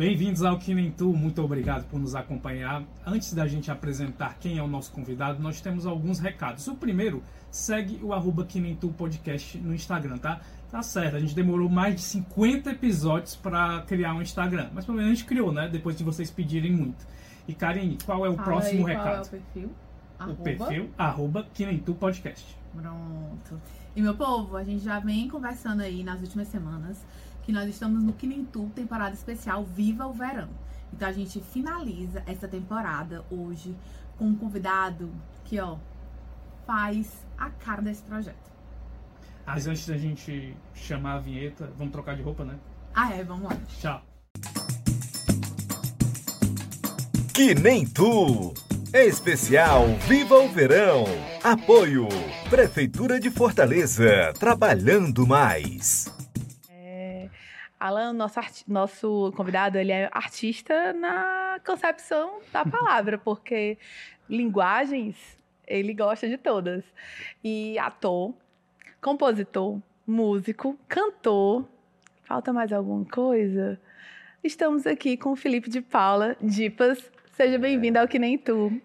Bem-vindos ao Que Nem Tu, muito obrigado por nos acompanhar. Antes da gente apresentar quem é o nosso convidado, nós temos alguns recados. O primeiro, segue o arroba Que Nem Tu Podcast no Instagram, tá? Tá certo, a gente demorou mais de 50 episódios para criar um Instagram, mas pelo menos a gente criou, né? Depois de vocês pedirem muito. E Karine, qual é o Fala próximo aí, recado? Qual é o perfil? O Arroba. perfil, arroba Que Nem Tu Podcast. Pronto. E meu povo, a gente já vem conversando aí nas últimas semanas que nós estamos no Que Nem Tu, temporada especial Viva o Verão. Então a gente finaliza essa temporada hoje com um convidado que, ó, faz a cara desse projeto. Mas antes da gente chamar a vinheta, vamos trocar de roupa, né? Ah, é, vamos lá. Tchau. Que nem tu. Especial Viva o Verão. Apoio Prefeitura de Fortaleza, trabalhando mais. Alan, nosso, nosso convidado, ele é artista na concepção da palavra, porque linguagens ele gosta de todas. E ator, compositor, músico, cantor. Falta mais alguma coisa? Estamos aqui com o Felipe de Paula, Dipas. Seja bem-vindo ao Que Nem Tu.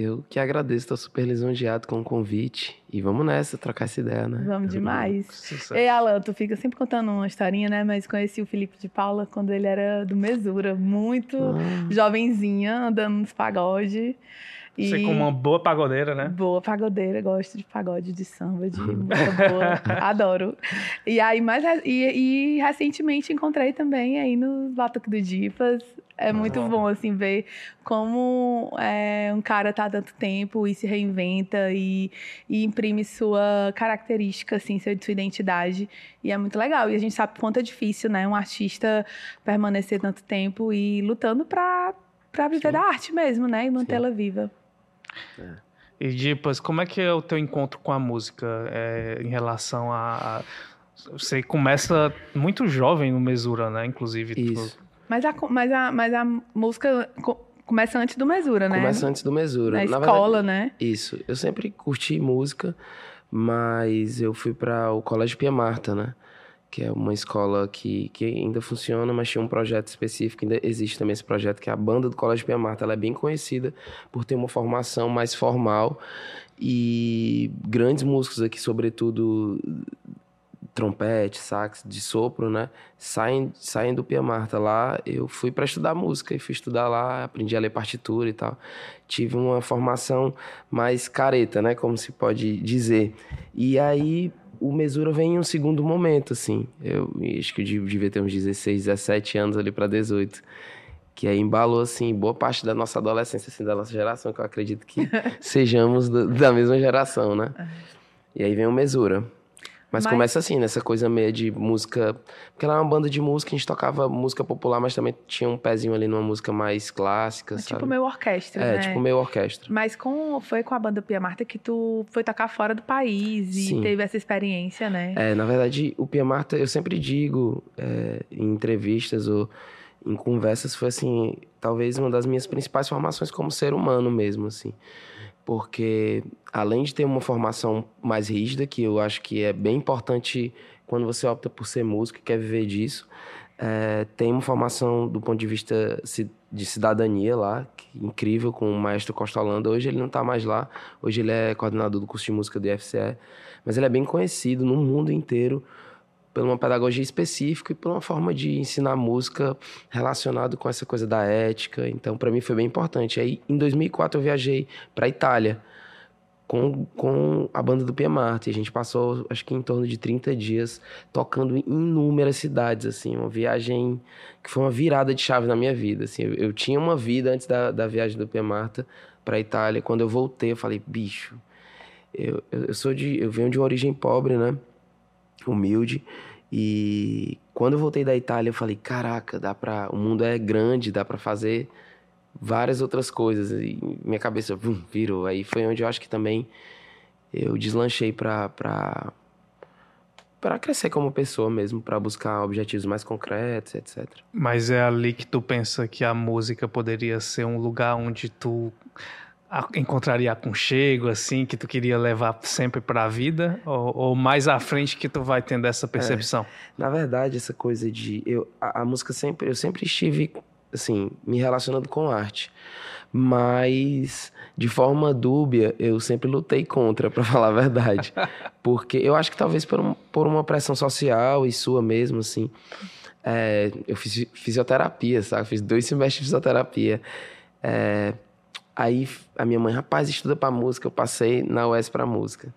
Eu que agradeço, tô super lisonjeado com o convite. E vamos nessa, trocar essa ideia, né? Vamos demais. Ei, Alan, tu fica sempre contando uma historinha, né? Mas conheci o Felipe de Paula quando ele era do Mesura, muito Ah, jovenzinha, andando nos pagodes. E Você como uma boa pagodeira, né? boa pagodeira, gosto de pagode, de samba, de música boa, adoro. E aí, mais e, e recentemente encontrei também aí no Batuque do Dipas. É muito Bom. bom, assim, ver como é, um cara tá há tanto tempo e se reinventa e, e imprime sua característica, assim, sua, sua identidade. E é muito legal. E a gente sabe o quanto é difícil, né? Um artista permanecer tanto tempo e lutando pra, pra viver Sim. da arte mesmo, né? E mantê-la viva. E Dipas, como é que é o teu encontro com a música é, em relação a, a- Você começa muito jovem no Mesura, né? Inclusive. tu- Isso. Mas a, mas a, mas a música co- começa antes do Mesura, né? Começa antes do Mesura. Na Na escola, verdade, né? Isso. Eu sempre curti música, mas eu fui para o Colégio Pia Marta, né? Que é uma escola que, que ainda funciona, mas tinha um projeto específico. Ainda existe também esse projeto, que é a banda do Colégio Pia Marta. Ela é bem conhecida por ter uma formação mais formal e grandes músicos aqui, sobretudo trompete, sax, de sopro, né? Saem, saem do Pia Marta. Lá eu fui para estudar música e fui estudar lá, aprendi a ler partitura e tal. Tive uma formação mais careta, né? Como se pode dizer. E aí o Mesura vem em um segundo momento, assim. Eu acho que eu dev- devia ter uns 16, 17 anos ali para 18. Que aí embalou, assim, boa parte da nossa adolescência, assim, da nossa geração, que eu acredito que sejamos do- da mesma geração, né? E aí vem o Mesura. Mas, Mas- começa assim, nessa coisa meio de música. Porque ela é uma banda de música, a gente tocava música popular, mas também tinha um pezinho ali numa música mais clássica, É sabe? tipo meio orquestra, É, né? tipo meio orquestra. Mas com, foi com a banda Pia Marta que tu foi tocar fora do país e Sim. teve essa experiência, né? É, na verdade, o Pia Marta, eu sempre digo é, em entrevistas ou em conversas, foi assim, talvez uma das minhas principais formações como ser humano mesmo, assim. Porque além de ter uma formação mais rígida, que eu acho que é bem importante quando você opta por ser músico e quer viver disso, é, tem uma formação do ponto de vista de cidadania lá, que- incrível, com o maestro Costa Holanda. Hoje ele não está mais lá, hoje ele é coordenador do curso de música do IFCE, mas ele é bem conhecido no mundo inteiro por uma pedagogia específica e por uma forma de ensinar música relacionado com essa coisa da ética. Então, para mim foi bem importante. Aí, em 2004, eu viajei para Itália com, com a banda do Pia Marta. E a gente passou, acho que em torno de 30 dias, tocando em inúmeras cidades, assim. Uma viagem que foi uma virada de chave na minha vida, assim. Eu, eu tinha uma vida antes da, da viagem do Pia Marta para Itália. Quando eu voltei, eu falei, bicho, eu, eu, eu sou de... Eu venho de uma origem pobre, né? Humilde. E quando eu voltei da Itália, eu falei, caraca, dá pra... O mundo é grande, dá pra fazer várias outras coisas. E minha cabeça vum, virou. Aí foi onde eu acho que também eu deslanchei pra, pra, pra crescer como pessoa mesmo, pra buscar objetivos mais concretos, etc. Mas é ali que tu pensa que a música poderia ser um lugar onde tu encontraria aconchego, assim, que tu queria levar sempre pra vida? Ou, ou mais à frente que tu vai tendo essa percepção? Na verdade, essa coisa de... Eu, a, a música sempre... Eu sempre estive assim, me relacionando com arte. Mas, de forma dúbia, eu sempre lutei contra, para falar a verdade. Porque eu acho que talvez por, um, por uma pressão social e sua mesmo, assim. É, eu fiz fisioterapia, sabe? Fiz dois semestres de fisioterapia. É, aí a minha mãe, rapaz, estuda pra música. Eu passei na UES pra música.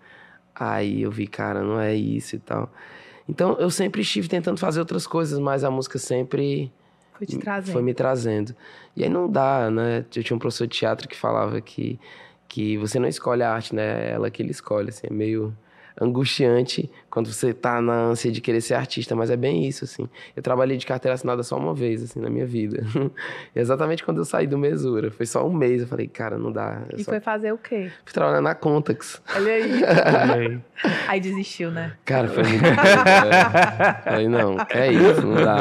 Aí eu vi, cara, não é isso e tal. Então eu sempre estive tentando fazer outras coisas, mas a música sempre foi te trazendo. Foi me trazendo. E aí não dá, né? Eu tinha um professor de teatro que falava que, que você não escolhe a arte, né? É ela que ele escolhe, assim, é meio angustiante quando você tá na ânsia de querer ser artista, mas é bem isso, assim. Eu trabalhei de carteira assinada só uma vez, assim, na minha vida. Exatamente quando eu saí do Mesura. Foi só um mês, eu falei, cara, não dá. E só... foi fazer o quê? Fui trabalhar na Contax. Olha aí. aí desistiu, né? Cara, foi muito Falei, não, é isso, não dá.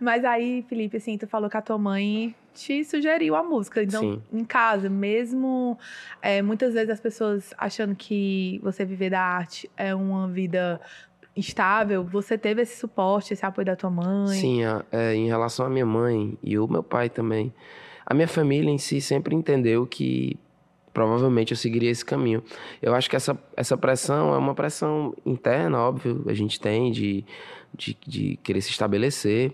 Mas aí, Felipe, assim, tu falou que a tua mãe te sugeriu a música. Então, Sim. em casa, mesmo é, muitas vezes as pessoas achando que você viver da arte é uma vida estável, você teve esse suporte, esse apoio da tua mãe? Sim, é, em relação à minha mãe e o meu pai também. A minha família em si sempre entendeu que provavelmente eu seguiria esse caminho. Eu acho que essa, essa pressão é uma pressão interna, óbvio, a gente tem de, de, de querer se estabelecer.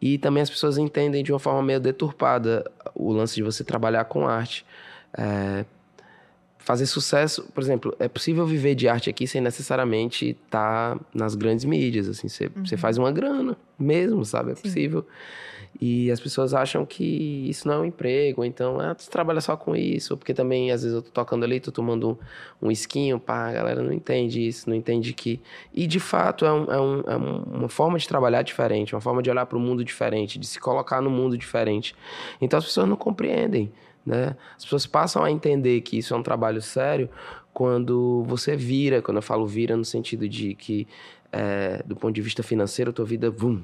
E também as pessoas entendem de uma forma meio deturpada o lance de você trabalhar com arte. É, fazer sucesso, por exemplo, é possível viver de arte aqui sem necessariamente estar tá nas grandes mídias, assim, você, uhum. faz uma grana mesmo, sabe? É Sim. possível. E as pessoas acham que isso não é um emprego, então, ah, tu trabalha só com isso, porque também, às vezes, eu tô tocando ali, tô tomando um, um esquinho, pá, a galera não entende isso, não entende que... E, de fato, é, um, é, um, é uma forma de trabalhar diferente, uma forma de olhar para o mundo diferente, de se colocar no mundo diferente. Então, as pessoas não compreendem, né? As pessoas passam a entender que isso é um trabalho sério quando você vira, quando eu falo vira no sentido de que, é, do ponto de vista financeiro, a tua vida, vum,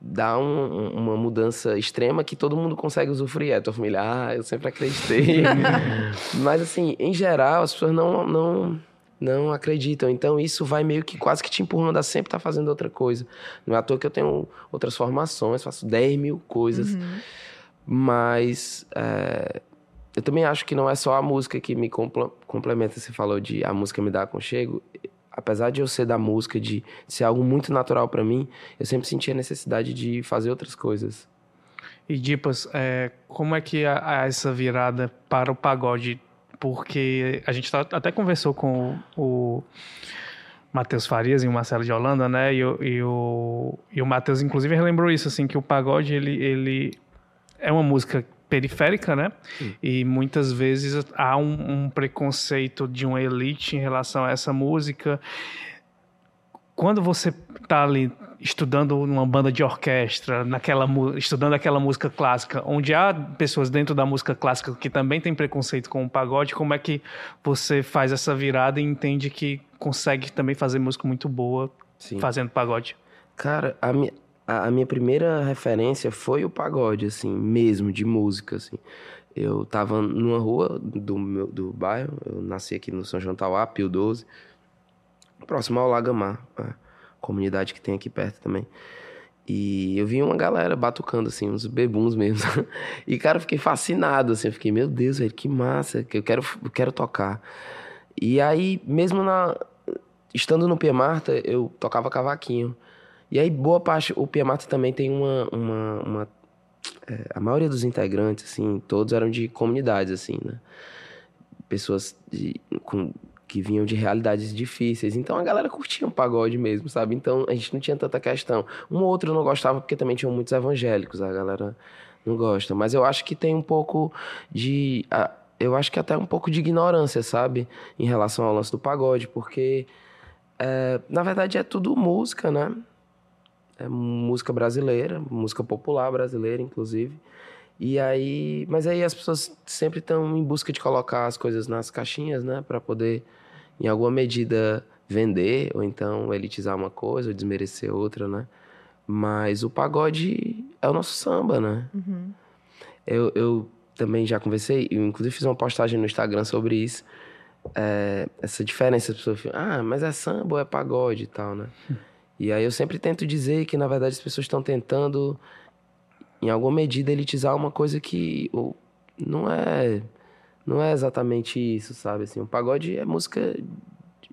dá um, uma mudança extrema que todo mundo consegue usufruir. É, tua família, ah, eu sempre acreditei. Mas, assim, em geral, as pessoas não, não, não acreditam. Então, isso vai meio que quase que te empurrando a sempre estar tá fazendo outra coisa. Não é à toa que eu tenho outras formações, faço 10 mil coisas. Uhum. Mas... É, eu também acho que não é só a música que me complementa. Você falou de a música me dá aconchego apesar de eu ser da música, de ser algo muito natural para mim, eu sempre senti a necessidade de fazer outras coisas. E Dipas, é, como é que há essa virada para o pagode? Porque a gente tá, até conversou com o, o Matheus Farias e o Marcelo de Holanda, né? E, e o, e o Matheus, inclusive, relembrou isso, assim, que o pagode, ele, ele é uma música periférica, né? Sim. E muitas vezes há um, um, preconceito de uma elite em relação a essa música. Quando você está ali estudando numa banda de orquestra, naquela estudando aquela música clássica, onde há pessoas dentro da música clássica que também têm preconceito com o pagode, como é que você faz essa virada e entende que consegue também fazer música muito boa Sim. fazendo pagode? Cara, a minha, a, minha primeira referência foi o pagode, assim, mesmo, de música, assim. Eu tava numa rua do, meu, do bairro, eu nasci aqui no São João Tauá, Pio 12, próximo ao Lagamar, a comunidade que tem aqui perto também. E eu vi uma galera batucando, assim, uns bebuns mesmo. e, cara, eu fiquei fascinado, assim, eu fiquei, meu Deus, velho, que massa, que eu quero, eu quero tocar. E aí, mesmo na... Estando no Pia Marta, eu tocava cavaquinho. E aí, boa parte, o Piamato também tem uma. uma, uma é, a maioria dos integrantes, assim, todos eram de comunidades, assim, né? Pessoas de, com, que vinham de realidades difíceis. Então a galera curtia um pagode mesmo, sabe? Então a gente não tinha tanta questão. Um ou outro não gostava porque também tinham muitos evangélicos, a galera não gosta. Mas eu acho que tem um pouco de. Eu acho que até um pouco de ignorância, sabe? Em relação ao lance do pagode, porque. É, na verdade é tudo música, né? É música brasileira, música popular brasileira, inclusive. E aí, mas aí as pessoas sempre estão em busca de colocar as coisas nas caixinhas, né, para poder em alguma medida vender ou então elitizar uma coisa ou desmerecer outra, né? Mas o pagode é o nosso samba, né? Uhum. Eu, eu também já conversei, inclusive fiz uma postagem no Instagram sobre isso. É, essa diferença, as pessoas ah, mas é samba ou é pagode e tal, né? E aí eu sempre tento dizer que, na verdade, as pessoas estão tentando em alguma medida, elitizar uma coisa que ou, não é não é exatamente isso, sabe? Assim, o pagode é música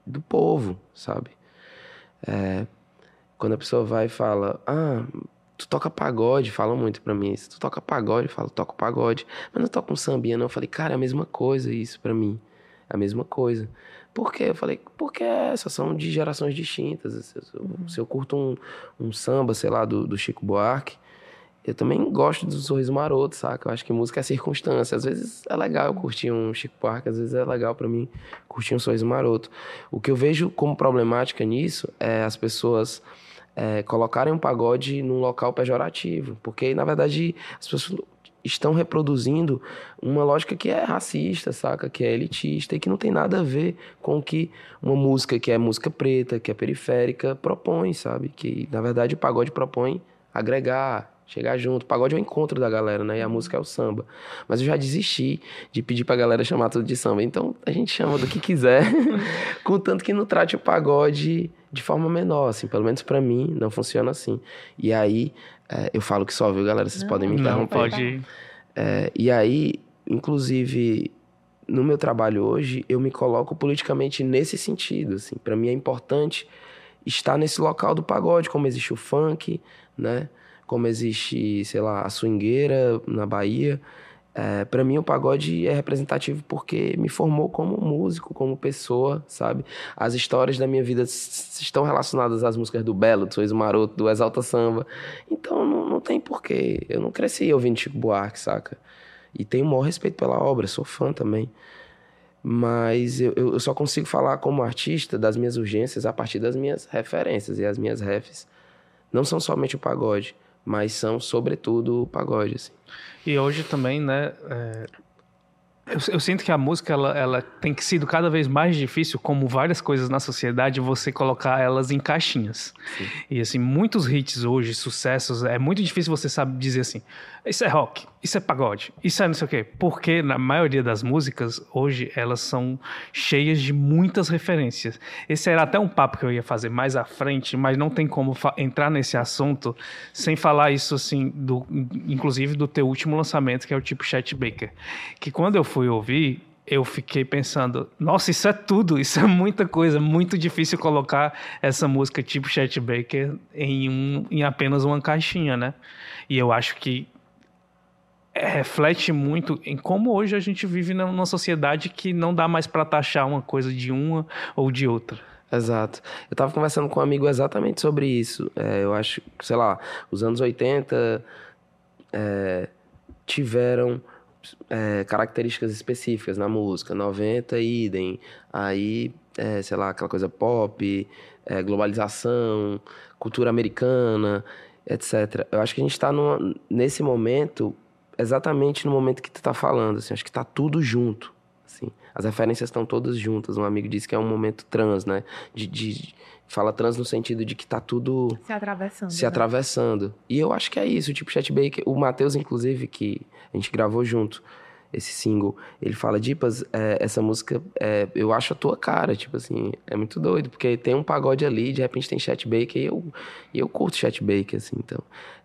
do povo, sabe? É, quando a pessoa vai e fala, ah, tu toca pagode, falam muito pra mim isso. Tu toca pagode, eu falo, toco pagode. Mas não toco um sambinha, não. Eu falei, cara, é a mesma coisa isso pra mim. A mesma coisa. Por quê? Eu falei, porque essas são de gerações distintas. Se eu, uhum. se eu curto um, um, samba, sei lá, do, do, Chico Buarque, eu também gosto do Sorriso Maroto, saca? Eu acho que música é circunstância. Às vezes é legal eu curtir um Chico Buarque, às vezes é legal para mim curtir um Sorriso Maroto. O que eu vejo como problemática nisso é as pessoas é, colocarem um pagode num local pejorativo. Porque, na verdade, as pessoas estão reproduzindo uma lógica que é racista, saca? Que é elitista e que não tem nada a ver com o que uma música que é música preta, que é periférica, propõe, sabe? Que, na verdade, o pagode propõe agregar, chegar junto. O pagode é o encontro da galera, né? E a música é o samba. Mas eu já desisti de pedir pra galera chamar tudo de samba. Então, a gente chama do que quiser, contanto que não trate o pagode de forma menor, assim. Pelo menos para mim, não funciona assim. E aí, é, eu falo que só, viu, galera? Vocês não, podem me interromper. Não, pode. É, e aí, inclusive, no meu trabalho hoje, eu me coloco politicamente nesse sentido, assim. Para mim é importante estar nesse local do pagode, como existe o funk, né? Como existe, sei lá, a swingueira na Bahia. É, para mim, o pagode é representativo porque me formou como músico, como pessoa, sabe? As histórias da minha vida estão relacionadas às músicas do Belo, do Sorriso Maroto, do Exalta Samba. Então, não, não tem porquê. Eu não cresci ouvindo Chico Buarque, saca? E tenho o maior respeito pela obra, sou fã também. Mas eu, eu só consigo falar como artista das minhas urgências a partir das minhas referências. E as minhas refs não são somente o pagode, mas são, sobretudo, pagode, assim. E hoje também, né? É, eu, eu, sinto que a música ela, ela tem que sido cada vez mais difícil, como várias coisas na sociedade, você colocar elas em caixinhas. Sim. E assim, muitos hits hoje, sucessos, é muito difícil você saber dizer assim, isso é rock, isso é pagode, isso é não sei o quê. Porque na maioria das músicas, hoje, elas são cheias de muitas referências. Esse era até um papo que eu ia fazer mais à frente, mas não tem como entrar nesse assunto sem falar isso, assim, do, inclusive do teu último lançamento, que é o tipo Chet Baker. Que quando eu fui ouvir, eu fiquei pensando, nossa, isso é tudo, isso é muita coisa, muito difícil colocar essa música tipo Chet Baker em, um, em apenas uma caixinha, né? E eu acho que é, reflete muito em como hoje a gente vive numa sociedade que não dá mais para taxar uma coisa de uma ou de outra. Exato. Eu estava conversando com um amigo exatamente sobre isso. É, eu acho, sei lá, os anos 80 é, tiveram é, características específicas na música. 90, idem. Aí, é, sei lá, aquela coisa pop, é, globalização, cultura americana, etc. Eu acho que a gente está nesse momento exatamente no momento que tu tá falando, assim, acho que tá tudo junto, assim. As referências estão todas juntas. Um amigo disse que é um momento trans, né? De, de fala trans no sentido de que tá tudo se atravessando. Se né? atravessando. E eu acho que é isso, tipo Chat Baker, o Matheus inclusive que a gente gravou junto esse single, ele fala, Dipas, é, essa música, é, eu acho a tua cara, tipo assim, é muito doido, porque tem um pagode ali, de repente tem Chat Baker, e eu, e eu curto Chat Baker, assim, então,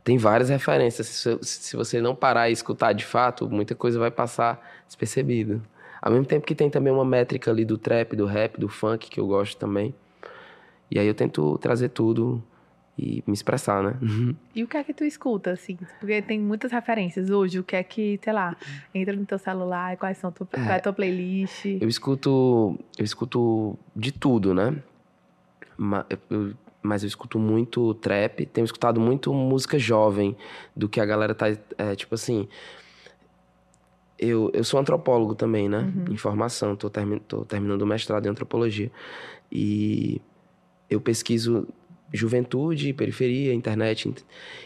tem várias referências, se, se você não parar e escutar de fato, muita coisa vai passar despercebida. Ao mesmo tempo que tem também uma métrica ali do trap, do rap, do funk, que eu gosto também, e aí eu tento trazer tudo e me expressar, né? Uhum. E o que é que tu escuta, assim? Porque tem muitas referências hoje. O que é que, sei lá, entra no teu celular, quais são tu, é, qual é a tua playlist? Eu escuto, eu escuto de tudo, né? Eu, mas eu escuto muito trap, tenho escutado muito música jovem, do que a galera tá, é, tipo assim... Eu, eu sou antropólogo também, né? Uhum. Em formação, tô, termi tô terminando o mestrado em antropologia. E eu pesquiso juventude, periferia, internet.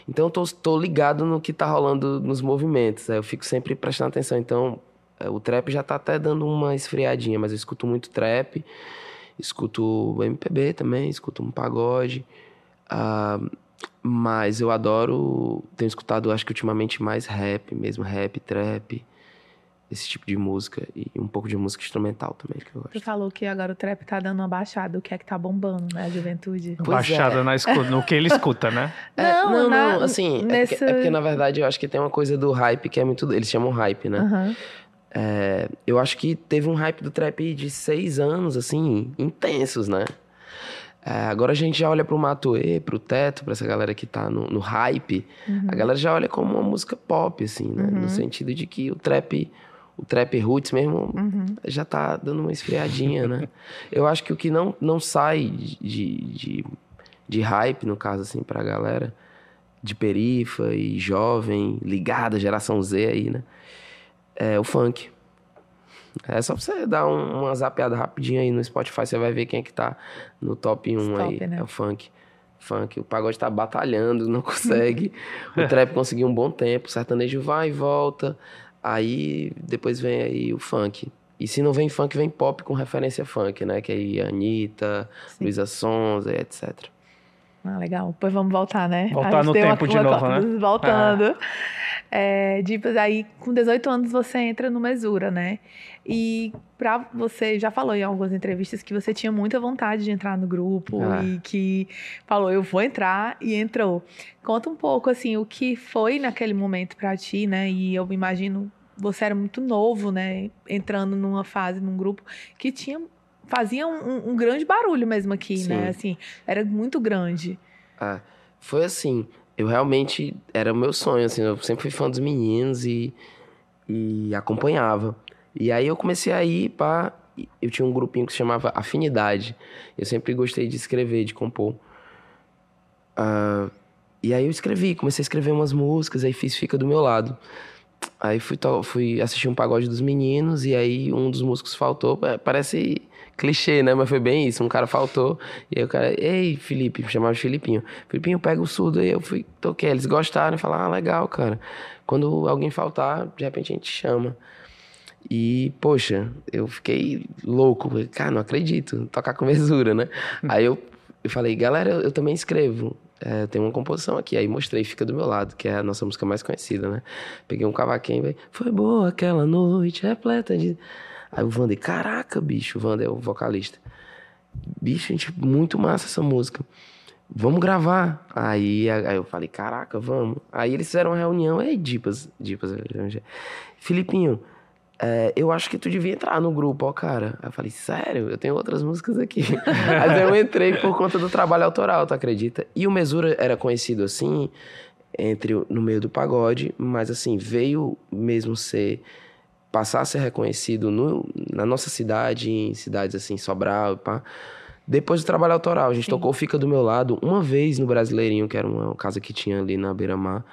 Então, eu tô, tô ligado no que tá rolando nos movimentos. Eu fico sempre prestando atenção. Então, é, o trap já tá até dando uma esfriadinha, mas eu escuto muito trap, escuto MPB também, escuto um pagode. Uh, mas eu adoro, tenho escutado, acho que ultimamente mais rap mesmo, rap, trap. Esse tipo de música e um pouco de música instrumental também que eu Tu gosto. falou que agora o trap tá dando uma baixada. O que é que tá bombando, né? A juventude. Pois Baixada é. na escuta, no que ele escuta, né? É, Não, não, na- não, assim, é, nesse- porque, é porque, na verdade eu acho que tem uma coisa do hype que é muito. Eles chamam hype, né? Aham. É, eu acho que teve um hype do trap de seis anos, assim, intensos, né? É, agora a gente já olha pro Matuê, pro Teto, pra essa galera que tá no, no hype. Uhum. A galera já olha como uma música pop, assim, né? Uhum. No sentido de que o trap, o trap roots mesmo, Uhum. já tá dando uma esfriadinha, né? Eu acho que o que não, não sai de, de, de hype, no caso, assim, pra galera de perifa e jovem, ligada, geração Z aí, né? É o funk. É só pra você dar um- uma zapeada rapidinho aí no Spotify, você vai ver quem é que tá no top 1 Os aí. top, né? É o funk. Funk. O pagode tá batalhando, não consegue. o trap conseguiu um bom tempo, o sertanejo vai e volta. Aí depois vem aí o funk. E se não vem funk, vem pop com referência funk, né? Que aí Anitta, Sim. Luísa Sonza, etc. Ah, legal. Pois vamos voltar, né? Voltar A gente no tempo de novo, cota- né? Voltando. É, Dipas, aí com 18 anos você entra no Mesura, né? E pra você, já falou em algumas entrevistas que você tinha muita vontade de entrar no grupo Ah. e que falou, eu vou entrar e entrou. Conta um pouco, assim, o que foi naquele momento pra ti, né? E eu imagino, você era muito novo, né? Entrando numa fase, num grupo que tinha... Fazia um, um- um grande barulho mesmo aqui, Sim. né? Assim, era muito grande. Ah, foi assim, eu realmente, era o meu sonho, assim, eu sempre fui fã dos meninos e, e acompanhava. E aí eu comecei a ir pra, eu tinha um grupinho que se chamava Afinidade, eu sempre gostei de escrever, de compor. Ah, e aí eu escrevi, comecei a escrever umas músicas, aí fiz Fica do Meu Lado. Aí fui, fui assistir um pagode dos meninos e aí um dos músicos faltou, pa- parece clichê, né? Mas foi bem isso, um cara faltou e aí o cara, ei, Felipe, me chamava de Filipinho. Filipinho, pega o surdo aí, eu fui, toquei. Eles gostaram e falaram, ah, legal, cara. Quando alguém faltar, de repente a gente chama. E, poxa, eu fiquei louco. Cara, não acredito, tocar com mesura, né? aí eu, eu falei, galera, eu, eu também escrevo. É, tenho uma composição aqui. Aí mostrei Fica do Meu Lado, que é a nossa música mais conhecida, né? Peguei um cavaquinho e falei, foi boa aquela noite repleta de... Aí o Wander, caraca, bicho, o Wander é o vocalista. Bicho, gente, muito massa essa música. Vamos gravar. Aí, aí eu falei, caraca, vamos. Aí eles fizeram uma reunião. Ei, Dipas, Dipas, Filipinho, é, eu acho que tu devia entrar no grupo, ó, cara. Aí eu falei, sério? Eu tenho outras músicas aqui. Aí eu entrei por conta do trabalho autoral, tu acredita? E o Mesura era conhecido assim, entre no meio do pagode, mas assim, veio mesmo ser passar a ser reconhecido no- na nossa cidade, em cidades assim, Sobral e pá. Depois do trabalho autoral, a gente Sim. tocou Fica do Meu Lado uma vez no Brasileirinho, que era uma casa que tinha ali na Beira-Mar.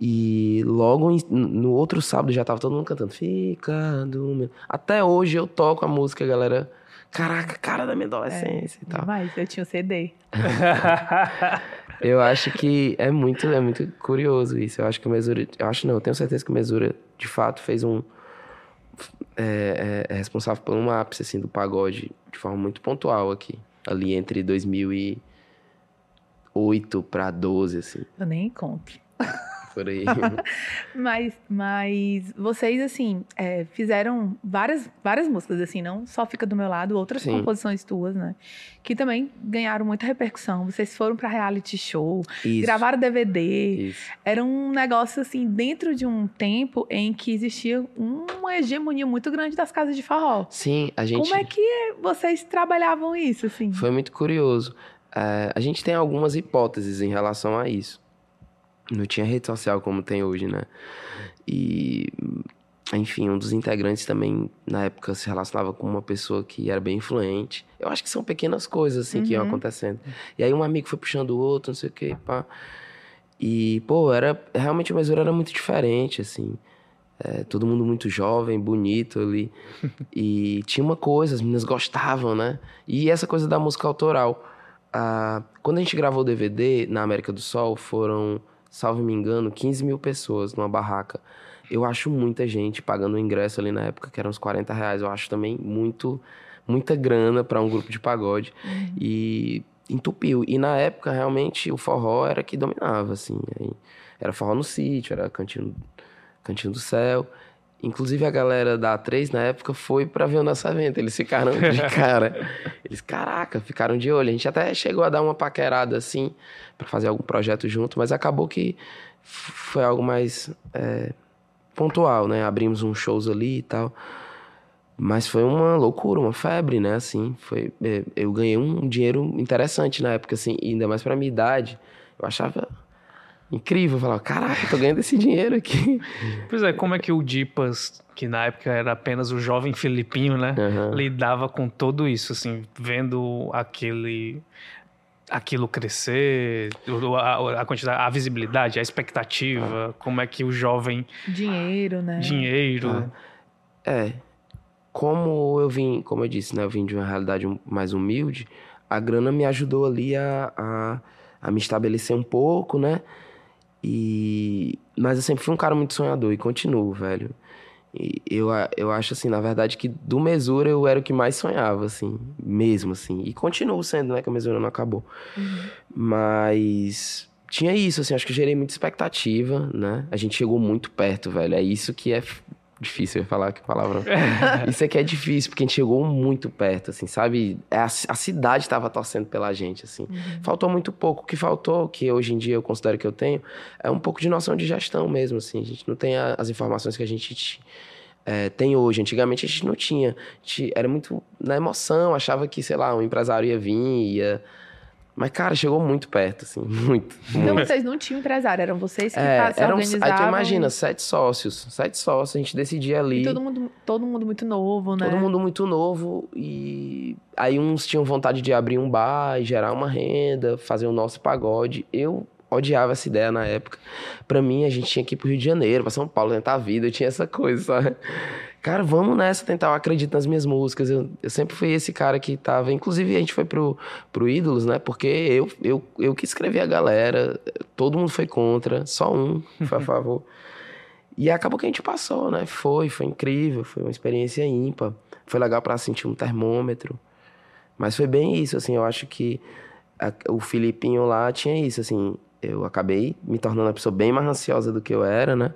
E logo em- no outro sábado já tava todo mundo cantando Fica do Meu... Até hoje eu toco a música, galera... Caraca, cara da minha adolescência e tal. Mas eu tinha o CD. Eu acho que é muito, é muito curioso isso. Eu acho que o Mesura. Eu acho não, eu tenho certeza que o Mesura, de fato, fez um. É, é- é responsável por um ápice assim, do pagode de forma muito pontual aqui. Ali entre 2008 pra 12, assim, Eu nem conto. por aí. Mas, mas vocês, assim, é, fizeram várias, várias músicas, assim, não só Fica do Meu Lado, outras Sim. composições tuas, né? Que também ganharam muita repercussão. Vocês foram pra reality show, Isso. gravaram DVD. Isso. Era um negócio, assim, dentro de um tempo em que existia uma hegemonia muito grande das casas de forró. Sim, a gente. Como é que vocês trabalhavam isso, assim? Foi muito curioso. É, a gente tem algumas hipóteses em relação a isso. Não tinha rede social como tem hoje, né? E, enfim, um dos integrantes também, na época, se relacionava com uma pessoa que era bem influente. Eu acho que são pequenas coisas, assim, que iam Uhum. acontecendo. E aí um amigo foi puxando o outro, não sei o quê, pá. E, pô, era... Realmente o Mesura era muito diferente, assim. É, todo mundo muito jovem, bonito ali. E tinha uma coisa, as meninas gostavam, né? E essa coisa da música autoral. Ah, quando a gente gravou o DVD na América do Sol, foram, salvo me engano, 15 mil pessoas numa barraca. Eu acho muita gente pagando o ingresso ali na época, que eram uns 40 reais. Eu acho também muito, muita grana para um grupo de pagode. E entupiu. E na época, realmente, o forró era que dominava, assim. Aí Era forró no sítio, era cantinho, cantinho do céu. Inclusive a galera da A3 na época foi pra ver o nosso evento. Eles ficaram de cara. Eles, caraca, ficaram de olho. A gente até chegou a dar uma paquerada assim, pra fazer algum projeto junto, mas acabou que foi algo mais é, pontual, né? Abrimos uns shows ali e tal. Mas foi uma loucura, uma febre, né? Assim, foi, é, eu ganhei um dinheiro interessante na época, assim, ainda mais pra minha idade. Eu achava incrível. Eu falava, caraca, tô ganhando esse dinheiro aqui. Pois é, como é que o Dipas, que na época era apenas o jovem Filipinho, né? Aham. lidava com tudo isso, assim, vendo aquele aquilo crescer, a, a quantidade, a visibilidade, a expectativa, como é que o jovem Dinheiro, né? dinheiro, É. Como eu vim, como eu disse, né? Eu vim de uma realidade mais humilde, a grana me ajudou ali a, a, a me estabelecer um pouco, né? E... Mas eu sempre fui um cara muito sonhador e continuo, velho. E eu, eu acho, assim, na verdade, que do Mesura eu era o que mais sonhava, assim, mesmo, assim. E continuo sendo, né? Que a Mesura não acabou. Mas tinha isso, assim, acho que eu gerei muita expectativa, né? A gente chegou muito perto, velho. É isso que é difícil eu ia falar que palavra. isso aqui é difícil, porque a gente chegou muito perto, assim, sabe? É A, a cidade tava torcendo pela gente, assim. Faltou muito pouco. O que faltou, que hoje em dia eu considero que eu tenho, é um pouco de noção de gestão mesmo, assim. A gente não tem a- as informações que a gente é, tem hoje. Antigamente a gente não tinha. A gente era muito na emoção, achava que, sei lá, um empresário ia vir, ia. Mas, cara, chegou muito perto, assim, muito. Então muito. vocês não tinham empresário, eram vocês que É, se eram, aí organizavam. tu imagina, sete sócios. Sete sócios, a gente decidia ali. E todo mundo, todo mundo muito novo, né? Todo mundo muito novo e aí uns tinham vontade de abrir um bar e gerar uma renda, fazer o nosso pagode. Eu odiava essa ideia na época. Pra mim, a gente tinha que ir pro Rio de Janeiro, pra São Paulo, tentar a vida, eu tinha essa coisa, sabe? Cara, vamos nessa tentar, eu acredito nas minhas músicas. Eu, eu sempre fui esse cara que tava. Inclusive, a gente foi pro, pro Ídolos, né? Porque eu, eu, eu que escrevi a galera, todo mundo foi contra, só um foi a favor. E acabou que a gente passou, né? Foi, foi incrível, foi uma experiência ímpar. Foi legal pra sentir um termômetro. Mas foi bem isso, assim, eu acho que a- o Filipinho lá tinha isso, assim, eu acabei me tornando uma pessoa bem mais ansiosa do que eu era, né?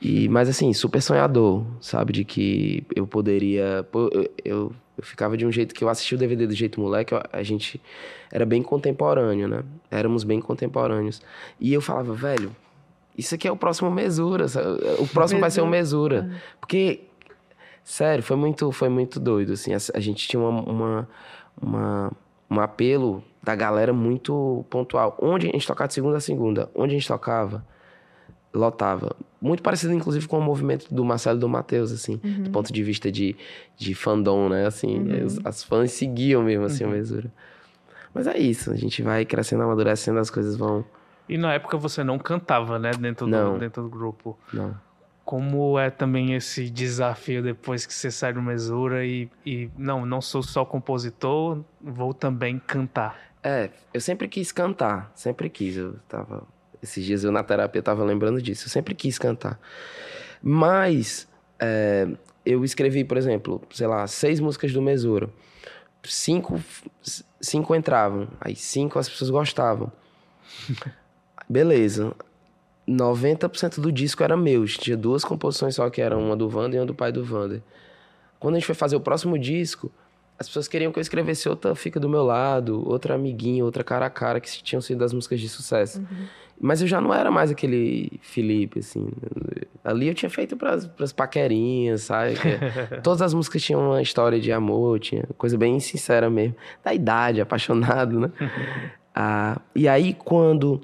E, mas assim, super sonhador, sabe? De que eu poderia. pô, eu, eu, eu ficava de um jeito que eu assisti o DVD do jeito moleque, a gente era bem contemporâneo, né? Éramos bem contemporâneos. E eu falava, velho, isso aqui é o próximo Mesura. sabe? O próximo vai ser o Mesura. Porque, sério, foi muito, foi muito doido, assim. A, a gente tinha uma, uma, uma- um apelo da galera muito pontual. Onde a gente tocava de segunda a segunda, onde a gente tocava, lotava. Muito parecido, inclusive, com o movimento do Marcelo e do Matheus, assim. Do ponto de vista de, de fandom, né? Assim, os- as fãs seguiam mesmo, assim, a mesura. Mas é isso, a gente vai crescendo, amadurecendo, as coisas vão... E na época você não cantava, né, dentro do, Não. dentro do grupo. Não. Como é também esse desafio depois que você sai do Mesura e, e não, não sou só compositor, vou também cantar. É, eu sempre quis cantar, sempre quis. Eu tava. Esses dias eu na terapia tava lembrando disso. Eu sempre quis cantar. Mas é, eu escrevi, por exemplo, sei lá, seis músicas do Mesura. Cinco, cinco entravam, aí cinco as pessoas gostavam. Beleza. 90% do disco era meu. Tinha duas composições só, que eram uma do Wander e uma do pai do Wander. Quando a gente foi fazer o próximo disco, as pessoas queriam que eu escrevesse outra Fica do Meu Lado, outra Amiguinho, outra Cara a Cara, que tinham sido das músicas de sucesso. Mas eu já não era mais aquele Felipe, assim. Ali eu tinha feito pras, pras paquerinhas, sabe? Todas as músicas tinham uma história de amor, tinha coisa bem sincera mesmo. Da idade, apaixonado, né? ah, e aí, quando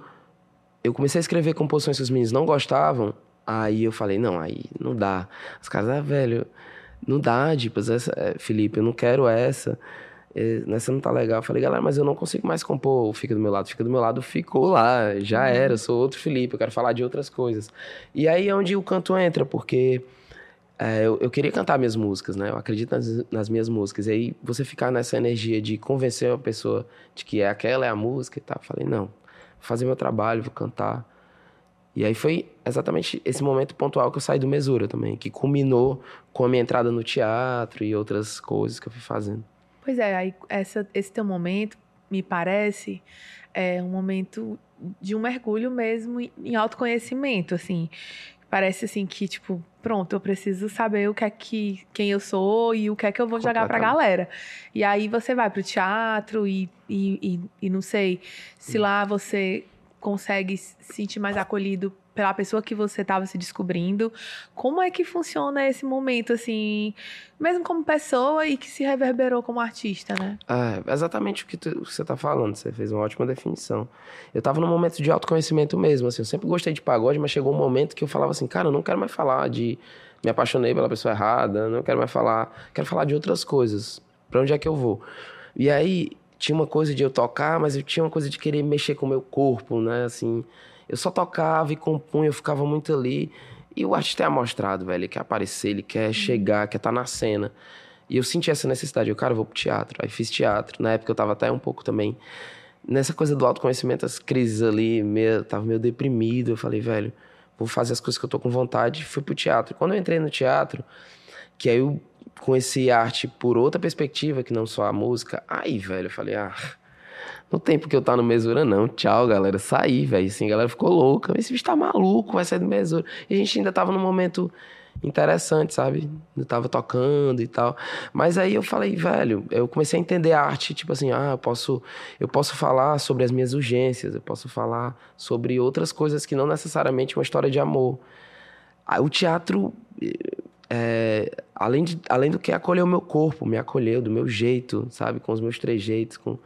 eu comecei a escrever composições que os meninos não gostavam, aí eu falei, não, aí não dá. Os caras, ah, velho, não dá, tipo, essa, é, Felipe, eu não quero essa. É, Nessa não tá legal. Eu falei, galera, mas eu não consigo mais compor o Fica do Meu Lado. Fica do Meu Lado ficou lá, já era, eu sou outro Felipe, eu quero falar de outras coisas. E aí é onde o canto entra, porque é, eu, eu queria cantar minhas músicas, né? Eu acredito nas, nas minhas músicas. E aí você ficar nessa energia de convencer uma pessoa de que é aquela é a música e tal. Eu falei, não, vou fazer meu trabalho, vou cantar. E aí foi exatamente esse momento pontual que eu saí do Mesura também, que culminou com a minha entrada no teatro e outras coisas que eu fui fazendo. Pois é, aí essa, esse teu momento, me parece, é um momento de um mergulho mesmo em- autoconhecimento, assim. Parece, assim, que, tipo, pronto, eu preciso saber o que é que quem eu sou e o que é que eu vou jogar pra galera. E aí você vai pro teatro e, e, e, e não sei se lá você consegue se sentir mais acolhido pela pessoa que você estava se descobrindo. Como é que funciona esse momento, assim, mesmo como pessoa e que se reverberou como artista, né? É, exatamente o que, tu, o que você está falando, você fez uma ótima definição. Eu estava num momento de autoconhecimento mesmo, assim, eu sempre gostei de pagode, mas chegou um momento que eu falava assim, cara, eu não quero mais falar de me apaixonei pela pessoa errada, não quero mais falar, quero falar de outras coisas. Para onde é que eu vou? E aí tinha uma coisa de eu tocar, mas eu tinha uma coisa de querer mexer com o meu corpo, né? Assim, eu só tocava e compunha, eu ficava muito ali. E o artista é amostrado, velho. Ele quer aparecer, ele quer chegar, quer estar tá na cena. E eu senti essa necessidade. Eu, cara, vou pro teatro. Aí fiz teatro. Na época eu tava até um pouco também nessa coisa do autoconhecimento, as crises ali, meio, tava meio deprimido. Eu falei, velho, vou fazer as coisas que eu tô com vontade. Fui pro teatro. Quando eu entrei no teatro, que aí eu conheci arte por outra perspectiva, que não só a música, aí, velho, eu falei, ah no tempo que eu tava no Mesura, não. Tchau, galera. Saí, velho. Assim, a galera ficou louca. Esse bicho tá maluco, vai sair do Mesura. E a gente ainda tava num momento interessante, sabe? Eu tava tocando e tal. Mas aí eu falei, velho, eu comecei a entender a arte, tipo assim, ah, eu posso, eu posso falar sobre as minhas urgências, eu posso falar sobre outras coisas que não necessariamente uma história de amor. O teatro, é, além, de, além do que acolheu o meu corpo, me acolheu do meu jeito, sabe? Com os meus trejeitos, com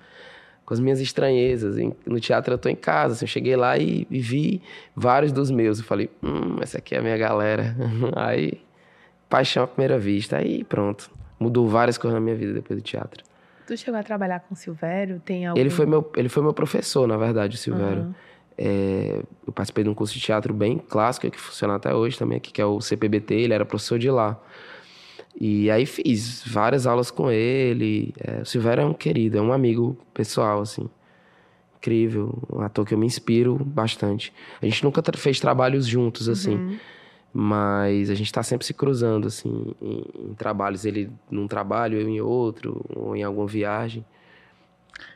com as minhas estranhezas. No teatro eu tô em casa, assim, eu cheguei lá e, e, vi vários dos meus. Eu falei, hum, essa aqui é a minha galera. aí, paixão à primeira vista. Aí pronto. Mudou várias coisas na minha vida depois do teatro. Tu chegou a trabalhar com o Silvério? Tem algum... ele, foi meu, ele foi meu professor, na verdade, o Silvério. Uhum. É, eu participei de um curso de teatro bem clássico, que funciona até hoje também, que é o CPBT, ele era professor de lá. E aí fiz várias aulas com ele. É, o Silvério é um querido, é um amigo pessoal, assim. Incrível, um ator que eu me inspiro bastante. A gente nunca fez trabalhos juntos, assim. Uhum. Mas a gente está sempre se cruzando, assim, em, em trabalhos. Ele num trabalho, eu em outro, ou em alguma viagem.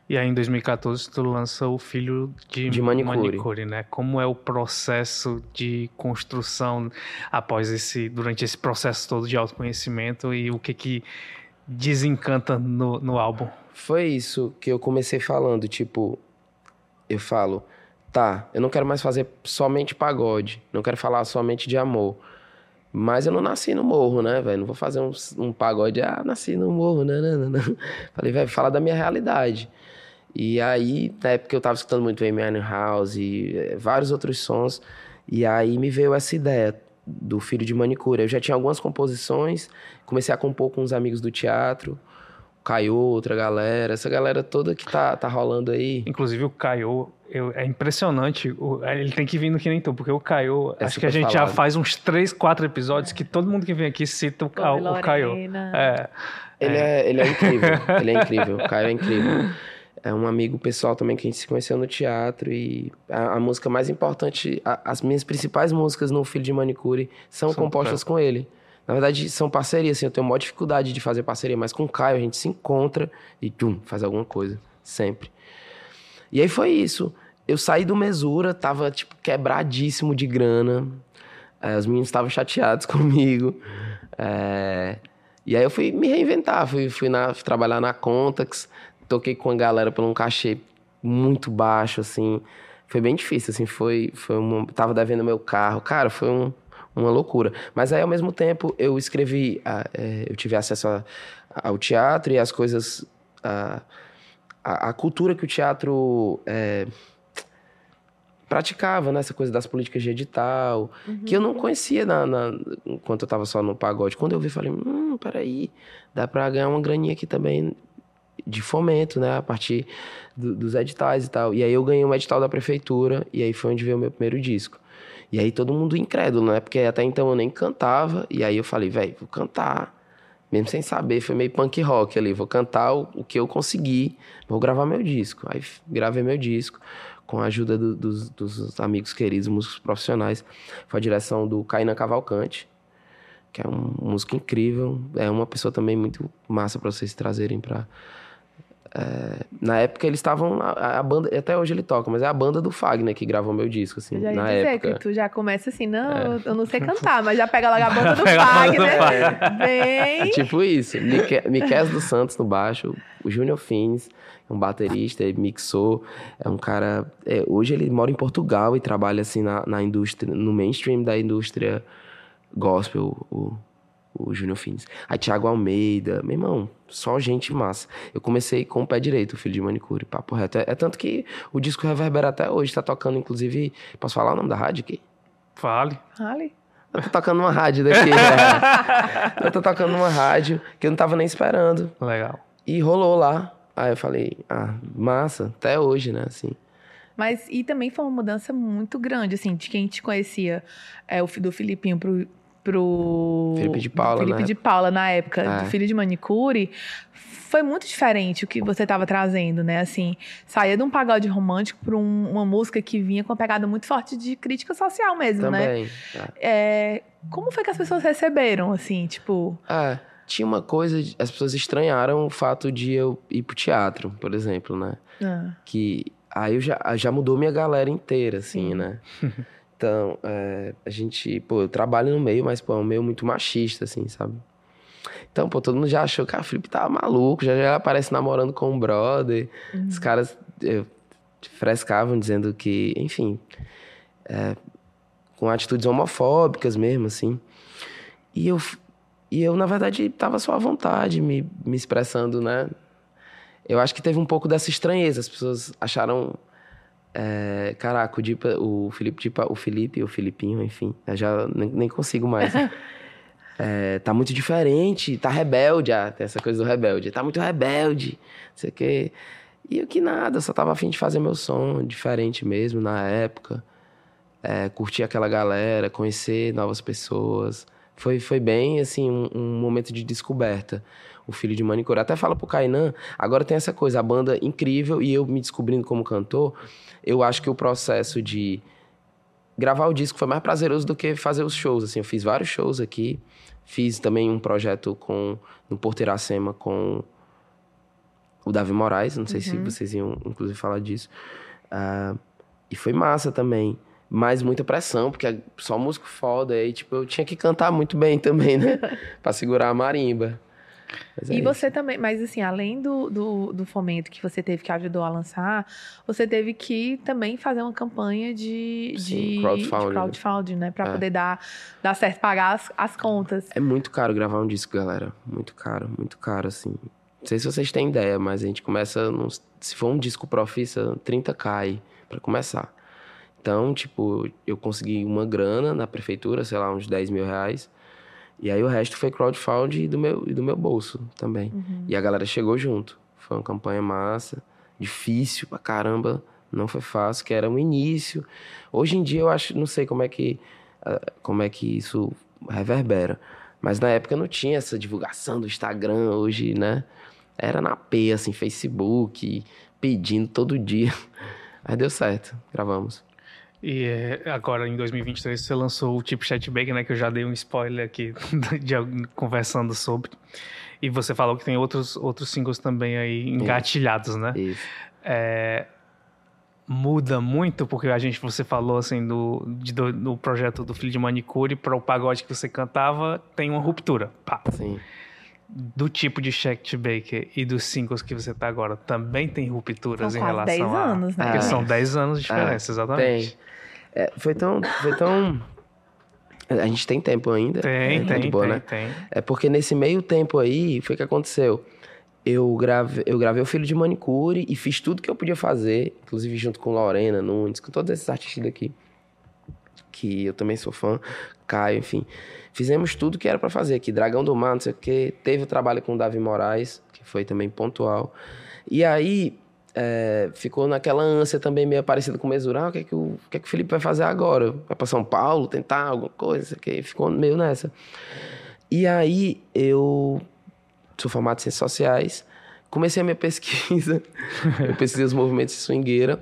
E aí em 2014 tu lança o Filho de, de manicure. manicure. né? Como é o processo de construção após esse, durante esse processo todo de autoconhecimento e o que que desencanta no, no álbum? Foi isso que eu comecei falando, tipo, eu falo, tá, eu não quero mais fazer somente pagode, não quero falar somente de amor. Mas eu não nasci no morro, né, velho? Não vou fazer um, um pagode, ah, nasci no morro, não, não, não. Falei, velho, fala da minha realidade. E aí, na época eu tava escutando muito Amy House e eh, vários outros sons, e aí me veio essa ideia do Filho de Manicure. Eu já tinha algumas composições, comecei a compor com uns amigos do teatro, o Caio, outra galera, essa galera toda que tá, tá rolando aí. Inclusive o Caio, eu, é impressionante, o, ele tem que vir no Que Nem Tu, porque o Caio, é acho que a gente falado. já faz uns três, quatro episódios que todo mundo que vem aqui cita o, o, o Caio. É, ele é. é. ele é incrível, ele é incrível, o Caio é incrível. é um amigo pessoal também que a gente se conheceu no teatro e a, a música mais importante, a, as minhas principais músicas no Filho de Manicure são, são compostas com ele. Na verdade, são parcerias, assim, eu tenho maior dificuldade de fazer parceria, mas com o Caio a gente se encontra e tum, faz alguma coisa, sempre. E aí foi isso. Eu saí do Mesura, tava, tipo, quebradíssimo de grana. É, os meninos estavam chateados comigo. É... E aí eu fui me reinventar, fui, fui, na, fui trabalhar na Contax, toquei com a galera por um cachê muito baixo, assim. Foi bem difícil, assim, foi, foi uma... Tava devendo meu carro, cara, foi um, uma loucura. Mas aí, ao mesmo tempo, eu escrevi, é, eu tive acesso a, ao teatro e as coisas... A, a, a cultura que o teatro... É, praticava, né? Essa coisa das políticas de edital, uhum. que eu não conhecia na, na, enquanto eu estava só no pagode. Quando eu vi, falei, hum, peraí, dá para ganhar uma graninha aqui também de fomento, né? A partir do, dos editais e tal. E aí eu ganhei um edital da prefeitura e aí foi onde veio o meu primeiro disco. E aí todo mundo incrédulo, né? Porque até então eu nem cantava. E aí eu falei, velho, vou cantar. Mesmo sem saber, foi meio punk rock ali. Vou cantar o, o que eu conseguir. Vou gravar meu disco. Aí gravei meu disco com a ajuda do, dos, dos, amigos queridos, músicos profissionais. Foi a direção do Kainan Cavalcante, que é um músico incrível. É uma pessoa também muito massa para vocês trazerem para é, na época eles estavam. A, a, banda. Até hoje ele toca, mas é a banda do Fagner que gravou meu disco, assim. Eu já ia na dizer época. que tu já começa assim, não, eu não sei cantar, mas já pega logo a banda do Fagner. É Bem. tipo isso. Mique- Miquel dos Santos no baixo, o Júnior Fins, um baterista, ele mixou. É um cara. é, hoje ele mora em Portugal e trabalha assim na, na indústria, no mainstream da indústria gospel, o, o Júnior Fins. Aí Thiago Almeida, meu irmão, só gente massa. Eu comecei com o pé direito, o filho de manicure, papo reto. É, é tanto que o disco reverbera até hoje, tá tocando, inclusive. Posso falar o nome da rádio aqui? Fale. Ali. Eu tô tocando uma rádio daqui. né? Eu tô tocando uma rádio que eu não tava nem esperando. Legal. E rolou lá. Aí eu falei, ah, massa, até hoje, né? Assim. Mas, e também foi uma mudança muito grande, assim, de quem te conhecia, é, o do Filipinho pro... pro Felipe de Paula, Felipe né? de Paula, na época, É. do Filho de Manicure, foi muito diferente o que você estava trazendo, né? Assim, saía de um pagode romântico para uma música que vinha com uma pegada muito forte de crítica social mesmo, né? Também. tá. É, como foi que as pessoas receberam, assim, tipo... Ah, tinha uma coisa, as pessoas estranharam o fato de eu ir pro teatro, por exemplo, né? ah, que aí eu já, já mudou minha galera inteira, assim, Sim. né? Então, é, a gente, pô, eu trabalho no meio, mas, pô, é um meio muito machista, assim, sabe? Então, pô, todo mundo já achou que a Felipe tava maluco, já, já aparece namorando com um brother. Os caras eh, frescavam dizendo que, enfim, é, com atitudes homofóbicas mesmo, assim. E eu, e eu na verdade, tava só à vontade, me, me expressando, né? Eu acho que teve um pouco dessa estranheza. As pessoas acharam. É, caraca, o, Dipa, o Felipe Dipa, o Felipe, o Filipinho, enfim, eu já nem, nem consigo mais. É, tá muito diferente, tá rebelde, ah, tem essa coisa do rebelde. Tá muito rebelde, não sei o quê. E eu que nada, só tava afim de fazer meu som diferente mesmo na época. É, curtir aquela galera, conhecer novas pessoas. Foi, foi bem, assim, um, um momento de descoberta. O filho de manicure. Até fala pro Kainan, agora tem essa coisa, a banda incrível e eu me descobrindo como cantor, eu acho que o processo de gravar o disco foi mais prazeroso do que fazer os shows, assim. Eu fiz vários shows aqui, fiz também um projeto com no Porto Iracema com o Davi Moraes, não sei se vocês iam inclusive falar disso. Ah, e foi massa também. Mas muita pressão, porque é só músico foda. Aí, tipo, eu tinha que cantar muito bem também, né? pra segurar a marimba. Mas é E isso. você também, mas assim, além do, do, do fomento que você teve que ajudou a lançar, você teve que também fazer uma campanha de, Sim, de crowdfunding. de crowdfunding, né? Pra É. poder dar, dar certo, pagar as, as contas. É muito caro gravar um disco, galera. Muito caro, muito caro, assim. Não sei se vocês têm ideia, mas a gente começa. Se for um disco profissa, 30k aí, pra começar. Então, tipo, eu consegui uma grana na prefeitura, sei lá, uns 10 mil reais. E aí o resto foi crowdfunding e do meu, e do meu bolso também. E a galera chegou junto. Foi uma campanha massa, difícil pra caramba, não foi fácil, que era um início. Hoje em dia eu acho, não sei como é que, ah, como é que isso reverbera. Mas na época não tinha essa divulgação do Instagram, hoje, né? Era na P, assim, Facebook, pedindo todo dia. Aí deu certo, gravamos. E é, agora, em 2023, você lançou o tipo Chat Bake, né? Que eu já dei um spoiler aqui, de, conversando sobre. E você falou que tem outros, outros singles também aí engatilhados, né? Isso. É, muda muito, porque a gente, você falou assim, do, de- do, do projeto do Filho de Manicure para o pagode que você cantava, tem uma ruptura. Pá. Sim. Do tipo de Chat Baker e dos singles que você tá agora, também tem rupturas São em relação 10 a... anos, né? Porque Ah. são 10 anos de diferença, exatamente. Tem. É, foi tão. Foi tão. A gente tem tempo ainda. Tem, é, tá tem, boa, tem, né? tem. É porque nesse meio tempo aí, foi o que aconteceu. Eu gravei, eu gravei o Filho de Manicure e fiz tudo que eu podia fazer, inclusive junto com Lorena Nunes, com todos esses artistas daqui, que eu também sou fã, Caio, enfim. Fizemos tudo que era pra fazer aqui, Dragão do Mar, não sei o quê. Teve o trabalho com o Davi Moraes, que foi também pontual. E aí, é, ficou naquela ânsia também meio parecida com o Mesurar, o que é que o, o que é que o Felipe vai fazer agora? Vai pra São Paulo, tentar alguma coisa, quê. Ficou meio nessa. E aí, eu sou formado em Ciências Sociais, comecei a minha pesquisa, eu pesquisei os movimentos de swingueira,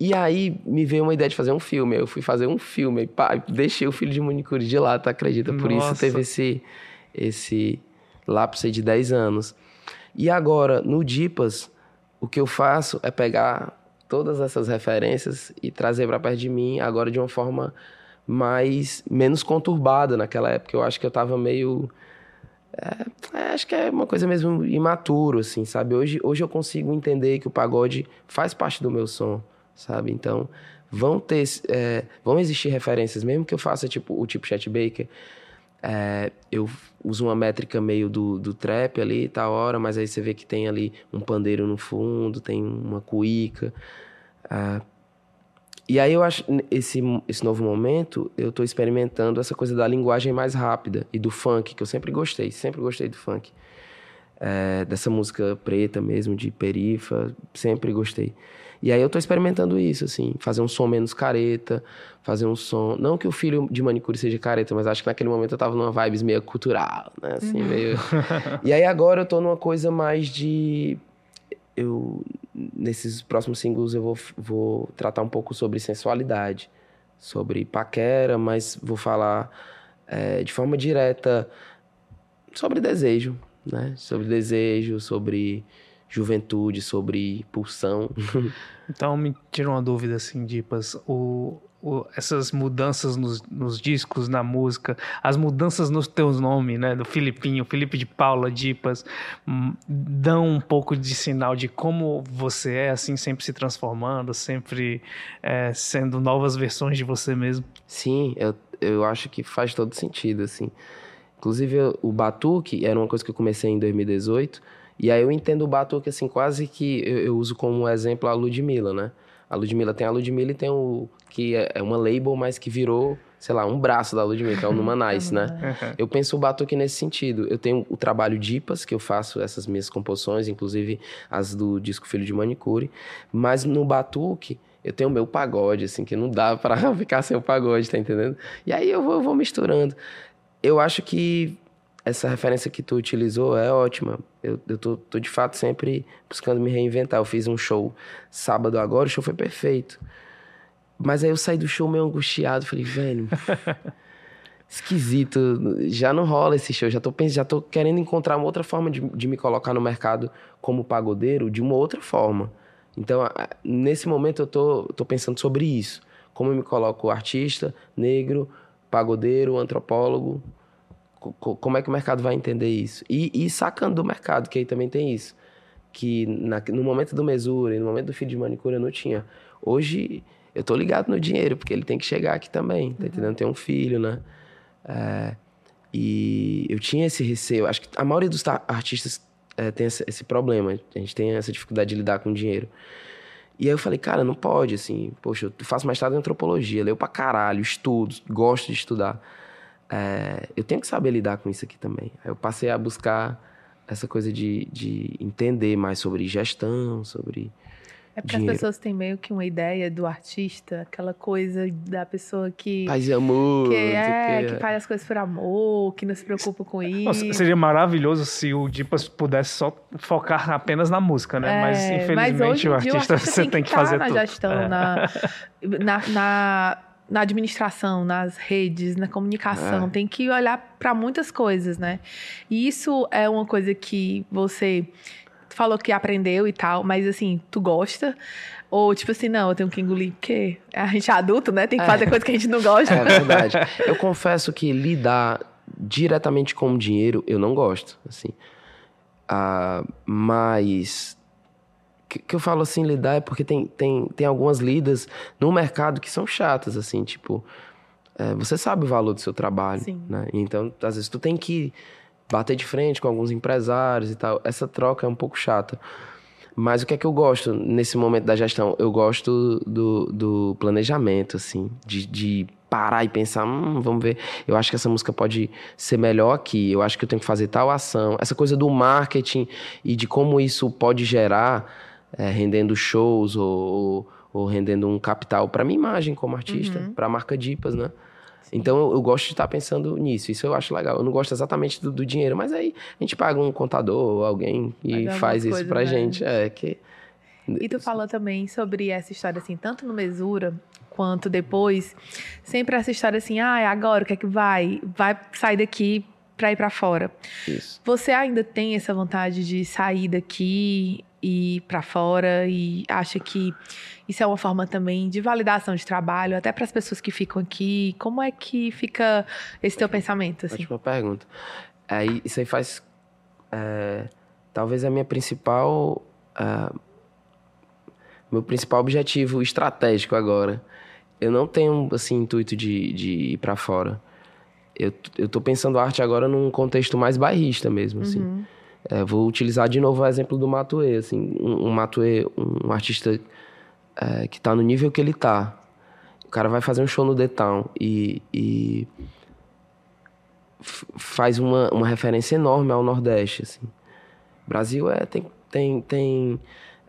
e aí me veio uma ideia de fazer um filme, eu fui fazer um filme, pá, deixei o Filho de Manicure de lado, tá, acredita? Por isso Nossa. teve esse, esse lapso aí de 10 anos. E agora, no Dipas, o que eu faço é pegar todas essas referências e trazer para perto de mim agora de uma forma mais menos conturbada naquela época eu acho que eu estava meio é, é, acho que é uma coisa mesmo imaturo assim sabe hoje hoje eu consigo entender que o pagode faz parte do meu som sabe então vão ter é, vão existir referências mesmo que eu faça tipo o tipo Chet Baker é, eu uso uma métrica meio do, do trap ali, tá hora, mas aí você vê que tem ali um pandeiro no fundo, tem uma cuíca. É, e aí eu acho, esse, esse novo momento, eu tô experimentando essa coisa da linguagem mais rápida e do funk, que eu sempre gostei, sempre gostei do funk. É, dessa música preta mesmo, de perifa, sempre gostei. E aí eu tô experimentando isso, assim, fazer um som menos careta, fazer um som. Não que o filho de manicure seja careta, mas acho que naquele momento eu tava numa vibes meio cultural, né? Assim, uhum. meio. e aí agora eu tô numa coisa mais de. Eu. Nesses próximos singles eu vou, vou tratar um pouco sobre sensualidade, sobre paquera, mas vou falar é, de forma direta sobre desejo, né? Sobre desejo, sobre juventude, sobre pulsão. então me tira uma dúvida assim, Dipas, o, o, essas mudanças nos, nos, discos, na música, as mudanças nos teus nomes, né, do Filipinho, Felipe de Paula, Dipas, hum, dão um pouco de sinal de como você é, assim, sempre se transformando, sempre é, sendo novas versões de você mesmo. Sim, eu, eu acho que faz todo sentido, assim. Inclusive, o Batuque era uma coisa que eu comecei em 2018, e aí eu entendo o Batuque, assim, quase que eu, eu uso como exemplo a Ludmilla, né? A Ludmilla tem a Ludmilla e tem o que é, é uma label, mas que virou, sei lá, um braço da Ludmilla, que é o Numa Nice, né? Eu penso o Batuque nesse sentido. Eu tenho o trabalho Dipas, que eu faço essas minhas composições, inclusive as do disco Filho de Manicure, mas no Batuque eu tenho o meu pagode, assim, que não dá para ficar sem o pagode, tá entendendo? E aí eu vou, eu vou misturando. Eu acho que essa referência que tu utilizou é ótima. Eu, eu tô, tô, de fato sempre buscando me reinventar. Eu fiz um show sábado agora, o show foi perfeito. Mas aí eu saí do show meio angustiado, falei, velho, esquisito, já não rola esse show, já tô, pensando, já tô querendo encontrar uma outra forma de, de me colocar no mercado como pagodeiro, de uma outra forma. Então, nesse momento eu tô, tô pensando sobre isso. Como eu me coloco artista, negro, pagodeiro, antropólogo, como é que o mercado vai entender isso? E, e sacando do mercado, que aí também tem isso. Que na, no momento do mesura e no momento do filho de manicure eu não tinha. Hoje eu tô ligado no dinheiro, porque ele tem que chegar aqui também, tá uhum. entendendo? Tem um filho, né? É, e eu tinha esse receio. Acho que a maioria dos artistas é, tem esse, esse, problema. A gente tem essa dificuldade de lidar com dinheiro. E aí eu falei, cara, não pode, assim. Poxa, eu faço mestrado em antropologia, leio pra caralho, estudo, gosto de estudar é, eu tenho que saber lidar com isso aqui também. Eu passei a buscar essa coisa de, de entender mais sobre gestão, sobre. É porque dinheiro. as pessoas têm meio que uma ideia do artista, aquela coisa da pessoa que. Faz amor. Que, é, que, que faz as coisas por amor, que não se preocupa com isso. Nossa, seria maravilhoso se o Dipas pudesse só focar apenas na música, né? É, mas infelizmente mas o, artista, o, artista, você tem que, tem que fazer na tudo. Gestão, é. na, na, na na administração, nas redes, na comunicação, é. tem que olhar para muitas coisas, né? E isso é uma coisa que você falou que aprendeu e tal, mas assim, tu gosta? Ou tipo assim, não, eu tenho que engolir, porque a gente é adulto, né? Tem que fazer é. coisa que a gente não gosta. É verdade. Eu confesso que lidar diretamente com o dinheiro eu não gosto, assim. Uh, mas que, que, eu falo assim, lidar é porque tem, tem, tem algumas lidas no mercado que são chatas, assim, tipo, é, você sabe o valor do seu trabalho, Sim. né? Então, às vezes, tu tem que bater de frente com alguns empresários e tal. Essa troca é um pouco chata. Mas o que é que eu gosto nesse momento da gestão? Eu gosto do, do planejamento, assim, de, de parar e pensar, hum, vamos ver, eu acho que essa música pode ser melhor aqui, eu acho que eu tenho que fazer tal ação. Essa coisa do marketing e de como isso pode gerar é, rendendo shows ou, ou, rendendo um capital para minha imagem como artista, uhum. para a marca Dipas, né? Sim. Então eu, eu, gosto de estar pensando nisso, isso eu acho legal. Eu não gosto exatamente do, do dinheiro, mas aí a gente paga um contador ou alguém e faz isso pra né? gente. É que. E tu falou também sobre essa história, assim, tanto no Mesura quanto depois, sempre essa história assim, ah, agora o que é que vai? Vai sair daqui para ir para fora. Isso. Você ainda tem essa vontade de sair daqui ir para fora e acha que isso é uma forma também de validação de trabalho, até para as pessoas que ficam aqui. Como é que fica esse teu pensamento? Assim? Ótima pergunta. Aí, isso aí faz. É, talvez a minha principal. Uh, meu principal objetivo estratégico agora. Eu não tenho, assim, intuito de, de ir para fora. Eu, eu tô pensando arte agora num contexto mais bairrista mesmo, assim. Uhum. É, vou utilizar de novo o exemplo do Matue, assim. Um, um Matue, um artista é, que tá no nível que ele tá. O cara vai fazer um show no The Town e, e faz uma, uma referência enorme ao Nordeste, assim. O Brasil é, tem, tem, tem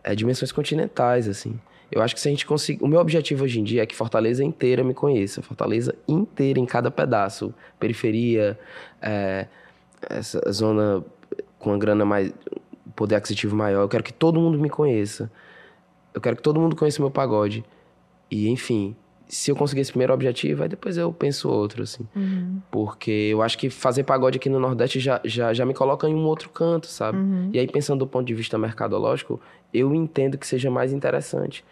é, dimensões continentais, assim. Eu acho que se a gente conseguir. O meu objetivo hoje em dia é que Fortaleza inteira me conheça. Fortaleza inteira, em cada pedaço. Periferia, é, essa zona com a grana mais. poder aquisitivo maior. Eu quero que todo mundo me conheça. Eu quero que todo mundo conheça o meu pagode. E, enfim, se eu conseguir esse primeiro objetivo, aí depois eu penso outro, assim. Uhum. Porque eu acho que fazer pagode aqui no Nordeste já, já, já me coloca em um outro canto, sabe? Uhum. E aí, pensando do ponto de vista mercadológico, eu entendo que seja mais interessante.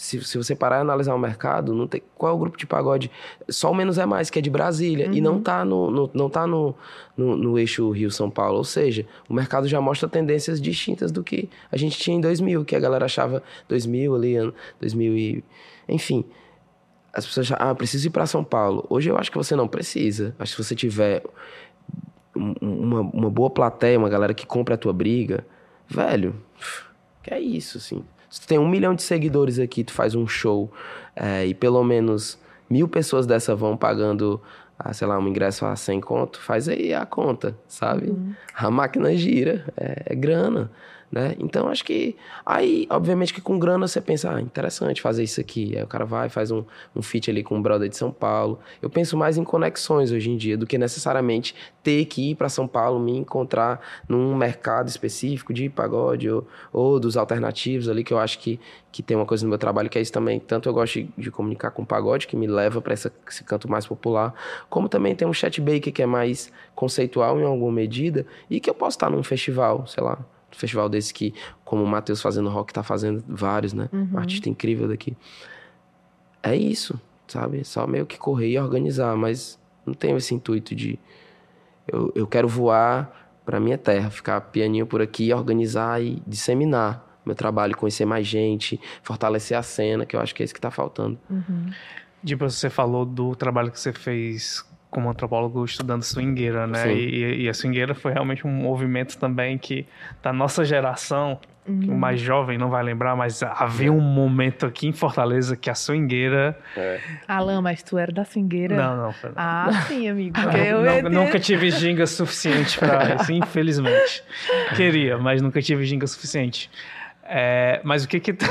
Se, se você parar e analisar o mercado, não tem, qual é o grupo de pagode? Só o Menos é Mais, que é de Brasília, Uhum. e não tá, no, no- não tá no, no, no eixo Rio-São Paulo. Ou seja, o mercado já mostra tendências distintas do que a gente tinha em 2000, que a galera achava 2000 ali, ano 2000 e... Enfim, as pessoas acham, ah, preciso ir para São Paulo. Hoje eu acho que você não precisa. Acho que se você tiver um- uma, uma boa plateia, uma galera que compra a tua briga, velho, que é isso, assim. Se tu tem um milhão de seguidores aqui, tu faz um show é, e pelo menos mil pessoas dessa vão pagando, ah, sei lá, um ingresso a 100 conto, faz aí a conta, sabe? A máquina gira, é, é grana, né? Então acho que aí, obviamente que com grana você pensa, ah, interessante fazer isso aqui. Aí o cara vai, faz um, um feat ali com um brother de São Paulo. Eu penso mais em conexões hoje em dia do que necessariamente ter que ir para São Paulo, me encontrar num mercado específico de pagode ou, ou dos alternativos ali, que eu acho que, que tem uma coisa no meu trabalho que é isso também. Tanto eu gosto de, de comunicar com pagode, que me leva para esse canto mais popular, como também tem um chat bake que é mais conceitual em alguma medida e que eu posso estar num festival, sei lá, festival desse que, como o Matheus fazendo rock, tá fazendo vários, né? Um artista incrível daqui. É isso, sabe? Só meio que correr e organizar, mas não tenho esse intuito de. Eu, eu quero voar para minha terra, ficar pianinho por aqui, organizar e disseminar meu trabalho, conhecer mais gente, fortalecer a cena, que eu acho que é isso que tá faltando. Tipo, você falou do trabalho que você fez como antropólogo estudando swingueira, né? E, e a swingueira foi realmente um movimento também que, da nossa geração, que o mais jovem não vai lembrar, mas havia um momento aqui em Fortaleza que a swingueira... Alan, mas tu era da swingueira? Não, não. Ah, sim, amigo. Não, eu não- nunca tive ginga suficiente para isso, infelizmente. Queria, mas nunca tive ginga suficiente. É, mas o que que tu...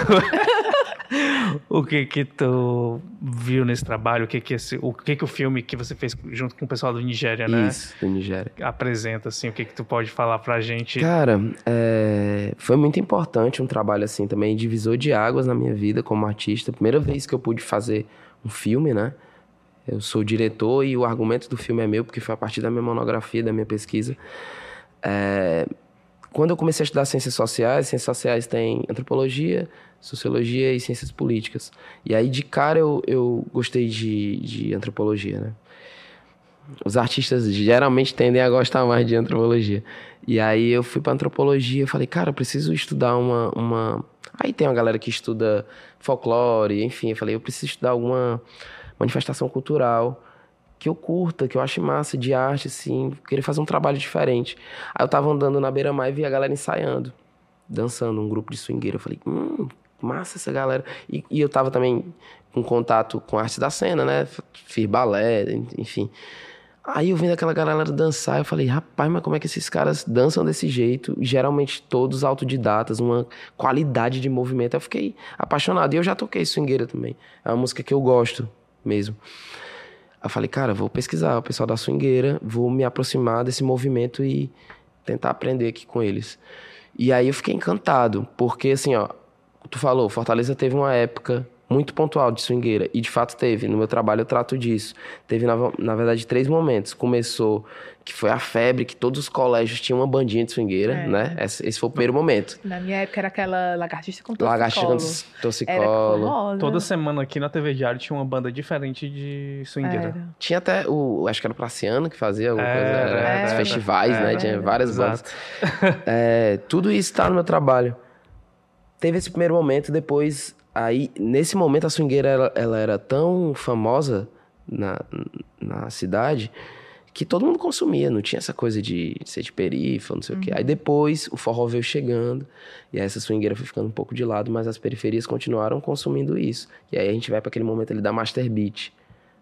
o que que tu viu nesse trabalho? O que que, esse, o que que o filme que você fez junto com o pessoal do Nigéria, né? Isso, do Nigéria. Apresenta, assim, o que que tu pode falar pra gente? Cara, é, foi muito importante um trabalho assim também, divisor de águas na minha vida como artista. Primeira vez que eu pude fazer um filme, né? Eu sou o diretor e o argumento do filme é meu, porque foi a partir da minha monografia, da minha pesquisa. É, quando eu comecei a estudar ciências sociais, ciências sociais tem antropologia, sociologia e ciências políticas. E aí, de cara, eu, eu gostei de, de antropologia, né? Os artistas geralmente tendem a gostar mais de antropologia. E aí eu fui para antropologia e falei, cara, eu preciso estudar uma, uma. Aí tem uma galera que estuda folclore, enfim. Eu falei, eu preciso estudar alguma manifestação cultural que eu curta, que eu ache massa de arte, assim, querer fazer um trabalho diferente. Aí eu tava andando na beira-mar e vi a galera ensaiando, dançando, um grupo de swingueiro. Eu falei, hum, massa essa galera. E, e eu tava também com contato com a arte da cena, né? Fiz balé, enfim. Aí eu vendo aquela galera dançar, eu falei, rapaz, mas como é que esses caras dançam desse jeito? Geralmente todos autodidatas, uma qualidade de movimento. Eu fiquei apaixonado. E eu já toquei swingueira também. É uma música que eu gosto mesmo. Eu falei, cara, vou pesquisar o pessoal da swingueira, vou me aproximar desse movimento e tentar aprender aqui com eles. E aí eu fiquei encantado, porque assim, ó, tu falou, Fortaleza teve uma época muito pontual de swingueira. E de fato teve. No meu trabalho eu trato disso. Teve, na, na verdade, três momentos. Começou que foi a febre, que todos os colégios tinham uma bandinha de swingueira, É. né? Esse, esse foi o primeiro momento. Na minha época era aquela lagartixa com torcicolo. Lagartixa com torcicolo. Toda semana aqui na TV Diário tinha uma banda diferente de swingueira. Era. Tinha até o. Acho que era o Praciano que fazia alguma Era, coisa. Era, era, os era. festivais, né? Tinha várias bandas. É, tudo isso tá no meu trabalho. Teve esse primeiro momento, depois. Aí, nesse momento, a swingueira ela, ela era tão famosa na, na cidade que todo mundo consumia, não tinha essa coisa de ser de perifa, não sei o quê. Aí depois o forró veio chegando, e aí essa swingueira foi ficando um pouco de lado, mas as periferias continuaram consumindo isso. E aí a gente vai para aquele momento ali da Master Beat.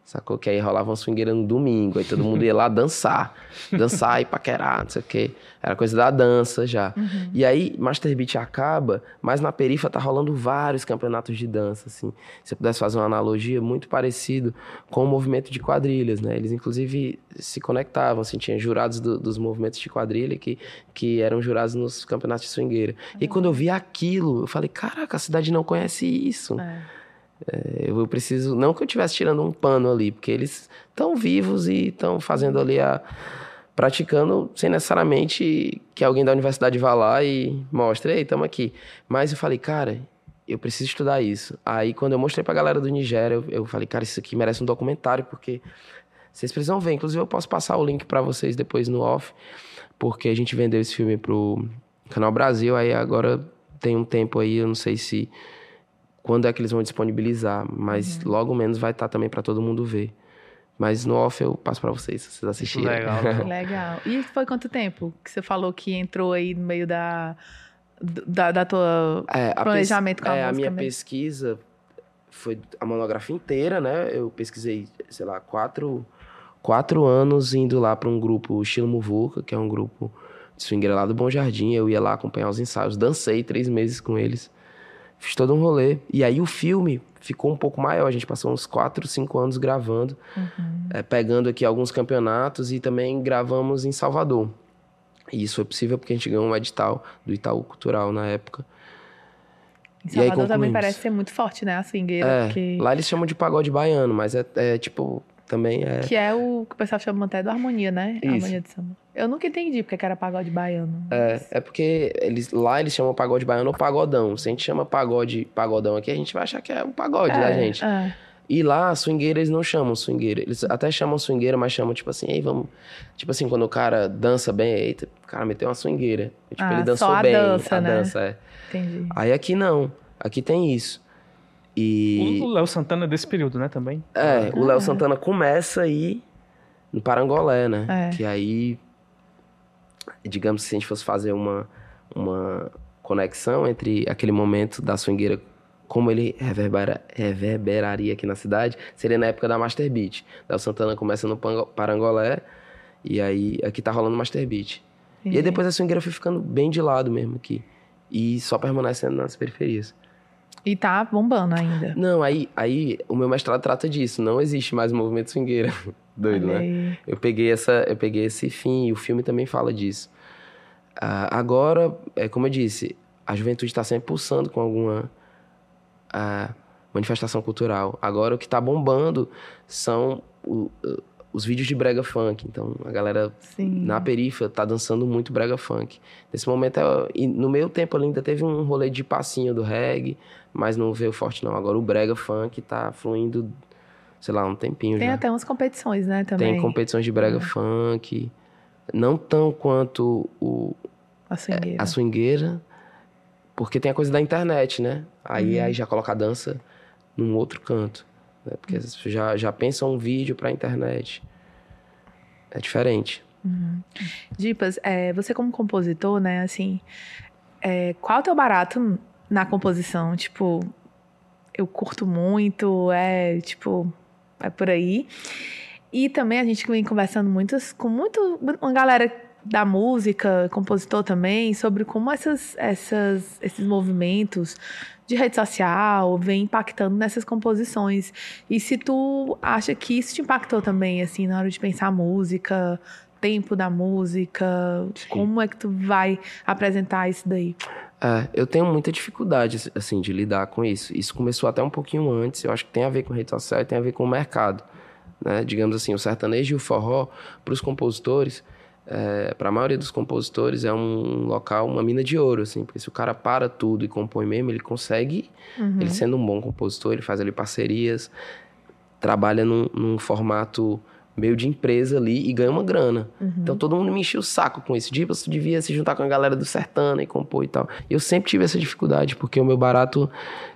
Sacou? Que aí rolava uma swingueira no domingo, aí todo mundo ia lá dançar. Dançar e paquerar, não sei o quê. Era coisa da dança já. E aí, Master Beat acaba, mas na perifa tá rolando vários campeonatos de dança, assim. Se eu pudesse fazer uma analogia, muito parecido com o movimento de quadrilhas, né? Eles, inclusive, se conectavam, assim. Tinha jurados do- dos movimentos de quadrilha que, que eram jurados nos campeonatos de swingueira. E quando eu vi aquilo, eu falei, caraca, a cidade não conhece isso. É. Eu preciso. Não que eu estivesse tirando um pano ali, porque eles estão vivos e estão fazendo ali a. praticando sem necessariamente que alguém da universidade vá lá e mostre, ei, estamos aqui. Mas eu falei, cara, eu preciso estudar isso. Aí quando eu mostrei pra galera do Nigéria, eu, eu falei, cara, isso aqui merece um documentário, porque vocês precisam ver. Inclusive, eu posso passar o link pra vocês depois no off, porque a gente vendeu esse filme pro Canal Brasil, aí agora tem um tempo aí, eu não sei se quando é que eles vão disponibilizar, mas logo menos vai estar também pra todo mundo ver. Mas no off eu passo pra vocês, se vocês assistirem. Legal. Legal. E foi quanto tempo que você falou que entrou aí no meio da, da, da tua É, a planejamento com a é, a música minha mesmo? pesquisa foi a monografia inteira, né? Eu pesquisei, sei lá, quatro, quatro anos indo lá para um grupo Estilo Muvuca, que é um grupo de swingueira lá do Bom Jardim. Eu ia lá acompanhar os ensaios, dancei três meses com eles. Fiz todo um rolê. E aí o filme ficou um pouco maior. A gente passou uns quatro, cinco anos gravando, Uhum. é, pegando aqui alguns campeonatos e também gravamos em Salvador. E isso foi possível porque a gente ganhou um edital do Itaú Cultural na época. Em E aí Salvador também parece ser muito forte, né? A swingueira. É, porque... lá eles chamam de pagode baiano, mas é, é, tipo, também é. Que é o que o pessoal chama até do harmonia, né? Isso. Harmonia de samba. Eu nunca entendi porque que era pagode baiano. É, é porque eles, lá eles chamam pagode baiano ou pagodão. Se a gente chama pagode pagodão aqui, a gente vai achar que é um pagode da É, gente. é. E lá, swingueira, eles não chamam swingueira. Eles até chamam swingueira, mas chamam tipo assim, ei, vamos. Tipo assim, quando o cara dança bem, eita, o cara meteu uma swingueira. Tipo, Ah, ele dançou só a bem. dança, a né? dança, é. Entendi. Aí aqui não. Aqui tem isso. E. O Léo Santana é desse período, né, também? É, o Ah. Léo Santana começa aí no Parangolé, né? É. Que aí, digamos que se a gente fosse fazer uma, uma conexão entre aquele momento da swingueira, como ele reverbera, reverberaria aqui na cidade, seria na época da Master Beat. Léo Santana começa no Parangolé, e aí aqui tá rolando Master Beat. E aí depois a swingueira foi ficando bem de lado mesmo aqui. E só permanecendo nas periferias. E tá bombando ainda. Não, aí, aí o meu mestrado trata disso. Não existe mais movimento swingueira. Doido, Olha né? Eu peguei, essa, eu peguei esse fim e o filme também fala disso. Ah, agora, é como eu disse, a juventude está sempre pulsando com alguma ah, manifestação cultural. Agora o que está bombando são o- o- os vídeos de brega funk. Então a galera Sim. na perifa tá dançando muito brega funk. Nesse momento, é- e no meio tempo ali ainda teve um rolê de passinho do reggae, mas não veio forte não. Agora o brega funk tá fluindo, sei lá, um tempinho Tem já. até umas competições, né, também. Tem competições de brega É. funk, não tão quanto o, A swingueira. a swingueira, porque tem a coisa da internet, né? Aí, Uhum. aí já coloca a dança num outro canto, né? Porque já, já pensam um vídeo pra internet. É diferente. Dipas, é, você como compositor, né, assim, é, qual é o teu barato na composição? Tipo, eu curto muito, é, tipo, é por aí. E também a gente vem conversando muitas, com muito, uma galera da música, compositor também, sobre como essas, essas, esses movimentos de rede social vem impactando nessas composições. E se tu acha que isso te impactou também, assim, na hora de pensar música, tempo da música, Sim. como é que tu vai apresentar isso daí? É, eu tenho muita dificuldade, assim, de lidar com isso. Isso começou até um pouquinho antes, eu acho que tem a ver com rede social e tem a ver com o mercado. Né? Digamos assim, o sertanejo e o forró, para os compositores, é, para a maioria dos compositores, é um local, uma mina de ouro, assim, porque se o cara para tudo e compõe mesmo, ele consegue, Uhum. ele sendo um bom compositor, ele faz ali parcerias, trabalha num, num formato meio de empresa ali e ganha uma grana. Uhum. Então todo mundo me enchia o saco com isso. Tipo, você devia se juntar com a galera do Sertana e compor e tal. Eu sempre tive essa dificuldade, porque o meu barato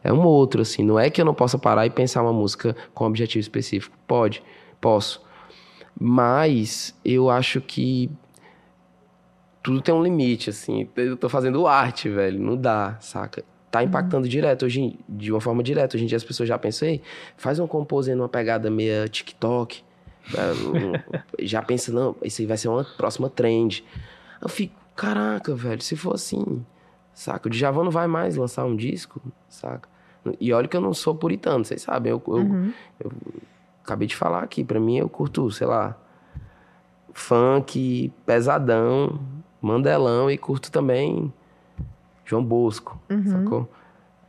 é um outro, assim. Não é que eu não possa parar e pensar uma música com um objetivo específico. Pode, posso. Mas eu acho que tudo tem um limite, assim. Eu tô fazendo arte, velho. Não dá, saca? Tá impactando direto hoje, de uma forma direta. Hoje em dia as pessoas já pensam, "Ei, faz um compose numa pegada meia TikTok. Já pensa, não, isso aí vai ser uma próxima trend. Eu fico, caraca, velho, se for assim, saca? O Djavan não vai mais lançar um disco, saca? E olha que eu não sou puritano, vocês sabem. Eu, eu, Uhum. Acabei de falar aqui, pra mim eu curto, sei lá, funk, pesadão, mandelão e curto também João Bosco, Uhum. sacou?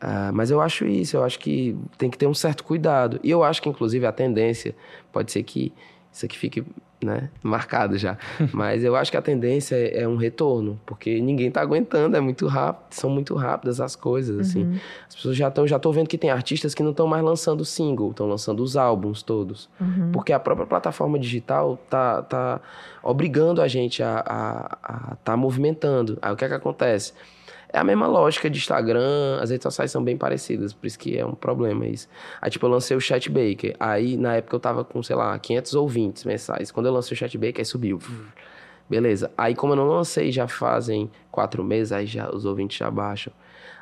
Ah, mas eu acho isso, eu acho que tem que ter um certo cuidado. E eu acho que, inclusive, a tendência, pode ser que isso aqui fique né, marcado já, mas eu acho que a tendência é, é um retorno, porque ninguém tá aguentando, é muito rápido, são muito rápidas as coisas, assim. Uhum. As pessoas já estão já tô vendo que tem artistas que não estão mais lançando single, estão lançando os álbuns todos. Uhum. Porque a própria plataforma digital tá, tá obrigando a gente a estar a, a tá movimentando. Aí o que é que acontece? É a mesma lógica de Instagram, as redes sociais são bem parecidas, por isso que é um problema isso. Aí, tipo, eu lancei o Chat Baker. Aí, na época, eu tava com, sei lá, 500 ouvintes mensais. Quando eu lancei o Chat Baker, aí subiu. Beleza. Aí, como eu não lancei já fazem quatro meses, aí já os ouvintes já baixam.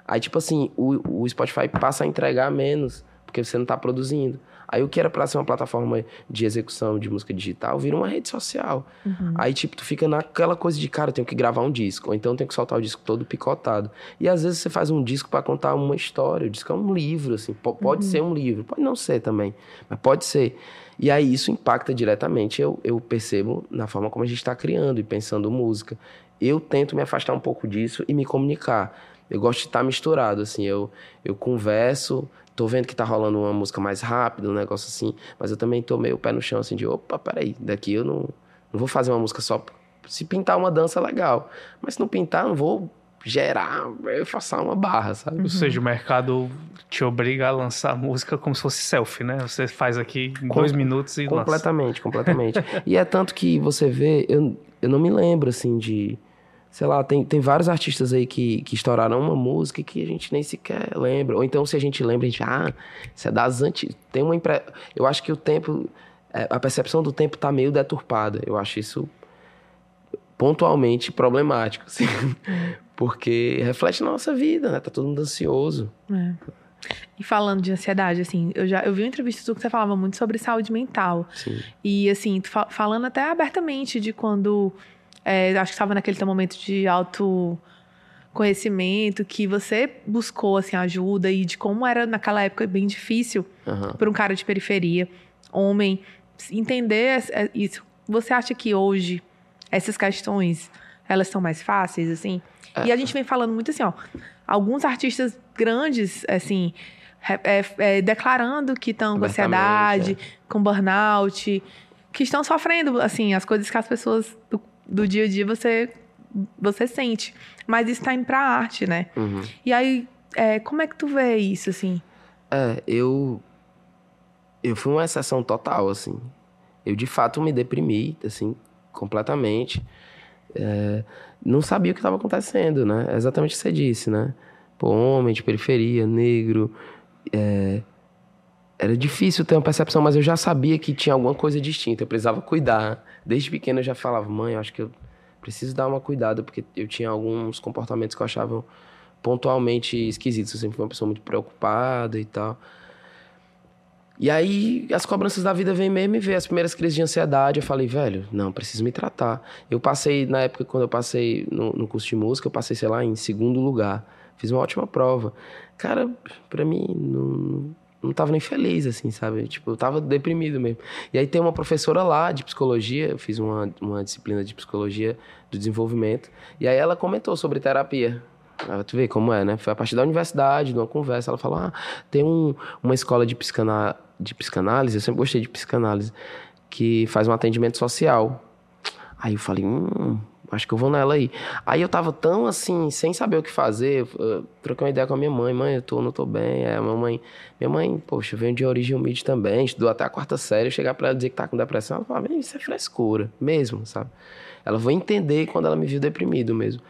Aí, tipo assim, o, o Spotify passa a entregar menos, porque você não tá produzindo. Aí, o que era pra ser uma plataforma de execução de música digital, vira uma rede social. Uhum. Aí, tipo, tu fica naquela coisa de, cara, eu tenho que gravar um disco, ou então eu tenho que soltar o disco todo picotado. E às vezes você faz um disco pra contar uma história, o disco é um livro, assim, po- pode ser um livro, pode não ser também, mas pode ser. E aí isso impacta diretamente, eu, eu percebo, na forma como a gente está criando e pensando música. Eu tento me afastar um pouco disso e me comunicar. Eu gosto de estar misturado, assim, eu, eu converso, tô vendo que tá rolando uma música mais rápida, um negócio assim, mas eu também tô meio pé no chão, assim, de, opa, peraí, daqui eu não, não vou fazer uma música só. Se pintar uma dança, legal. Mas se não pintar, não vou gerar, eu forçar uma barra, sabe? Ou seja, o mercado te obriga a lançar música como se fosse selfie, né? Você faz aqui em Com- dois minutos e lança. Completamente, completamente. e é tanto que você vê, eu, eu não me lembro, assim, de. Sei lá, tem, tem vários artistas aí que, que estouraram uma música que a gente nem sequer lembra. Ou então, se a gente lembra, a gente, ah, isso é das antigas. Tem uma impre... Eu acho que o tempo. é, a percepção do tempo tá meio deturpada. Eu acho isso pontualmente problemático, assim. Porque reflete na nossa vida, né? Tá todo mundo ansioso. É. E falando de ansiedade, assim, eu já eu vi uma entrevista sua que você falava muito sobre saúde mental. Sim. E assim, tu fa- falando até abertamente de quando é, acho que estava naquele momento de autoconhecimento, que você buscou assim ajuda e de como era naquela época bem difícil Aham. para um cara de periferia, homem, entender é, isso. Você acha que hoje essas questões elas são mais fáceis assim? E a gente vem falando muito assim, ó, alguns artistas grandes, assim, é, é, declarando que estão com ansiedade, com burnout, que estão sofrendo, assim, as coisas que as pessoas do, do dia a dia você você sente. Mas isso tá indo pra arte, né? Uhum. E aí, é, como é que tu vê isso, assim? É, eu. Eu fui uma exceção total, assim. Eu de fato me deprimi, assim, completamente. É, não sabia o que estava acontecendo, né? É exatamente o que você disse, né? Pô, homem de periferia, negro. é, Era difícil ter uma percepção, mas eu já sabia que tinha alguma coisa distinta. Eu precisava cuidar. Desde pequeno eu já falava, mãe, eu acho que eu preciso dar uma cuidada, porque eu tinha alguns comportamentos que eu achava pontualmente esquisitos. Eu sempre fui uma pessoa muito preocupada e tal. E aí as cobranças da vida vêm mesmo e vê as primeiras crises de ansiedade. Eu falei, velho, não, preciso me tratar. Eu passei, na época, quando eu passei no, no curso de música, eu passei, sei lá, em segundo lugar. Fiz uma ótima prova. Cara, pra mim, não, não tava nem feliz, assim, sabe? Tipo, eu tava deprimido mesmo. E aí tem uma professora lá de psicologia, eu fiz uma, uma disciplina de psicologia do desenvolvimento, e aí ela comentou sobre terapia. Aí tu vê como é, né? Foi a partir da universidade, de uma conversa. Ela falou: ah, tem um, uma escola de, psicana, de psicanálise, eu sempre gostei de psicanálise, que faz um atendimento social. Aí eu falei: hum, acho que eu vou nela aí. Aí eu tava tão assim, sem saber o que fazer, troquei uma ideia com a minha mãe: mãe, eu tô, não tô bem. É, a minha mãe, minha mãe, poxa, veio de origem humilde também, estudou até a quarta série. Eu chegar pra ela dizer que tá com depressão, ela falava: isso é frescura, mesmo, sabe? Ela vai entender quando ela me viu deprimido mesmo.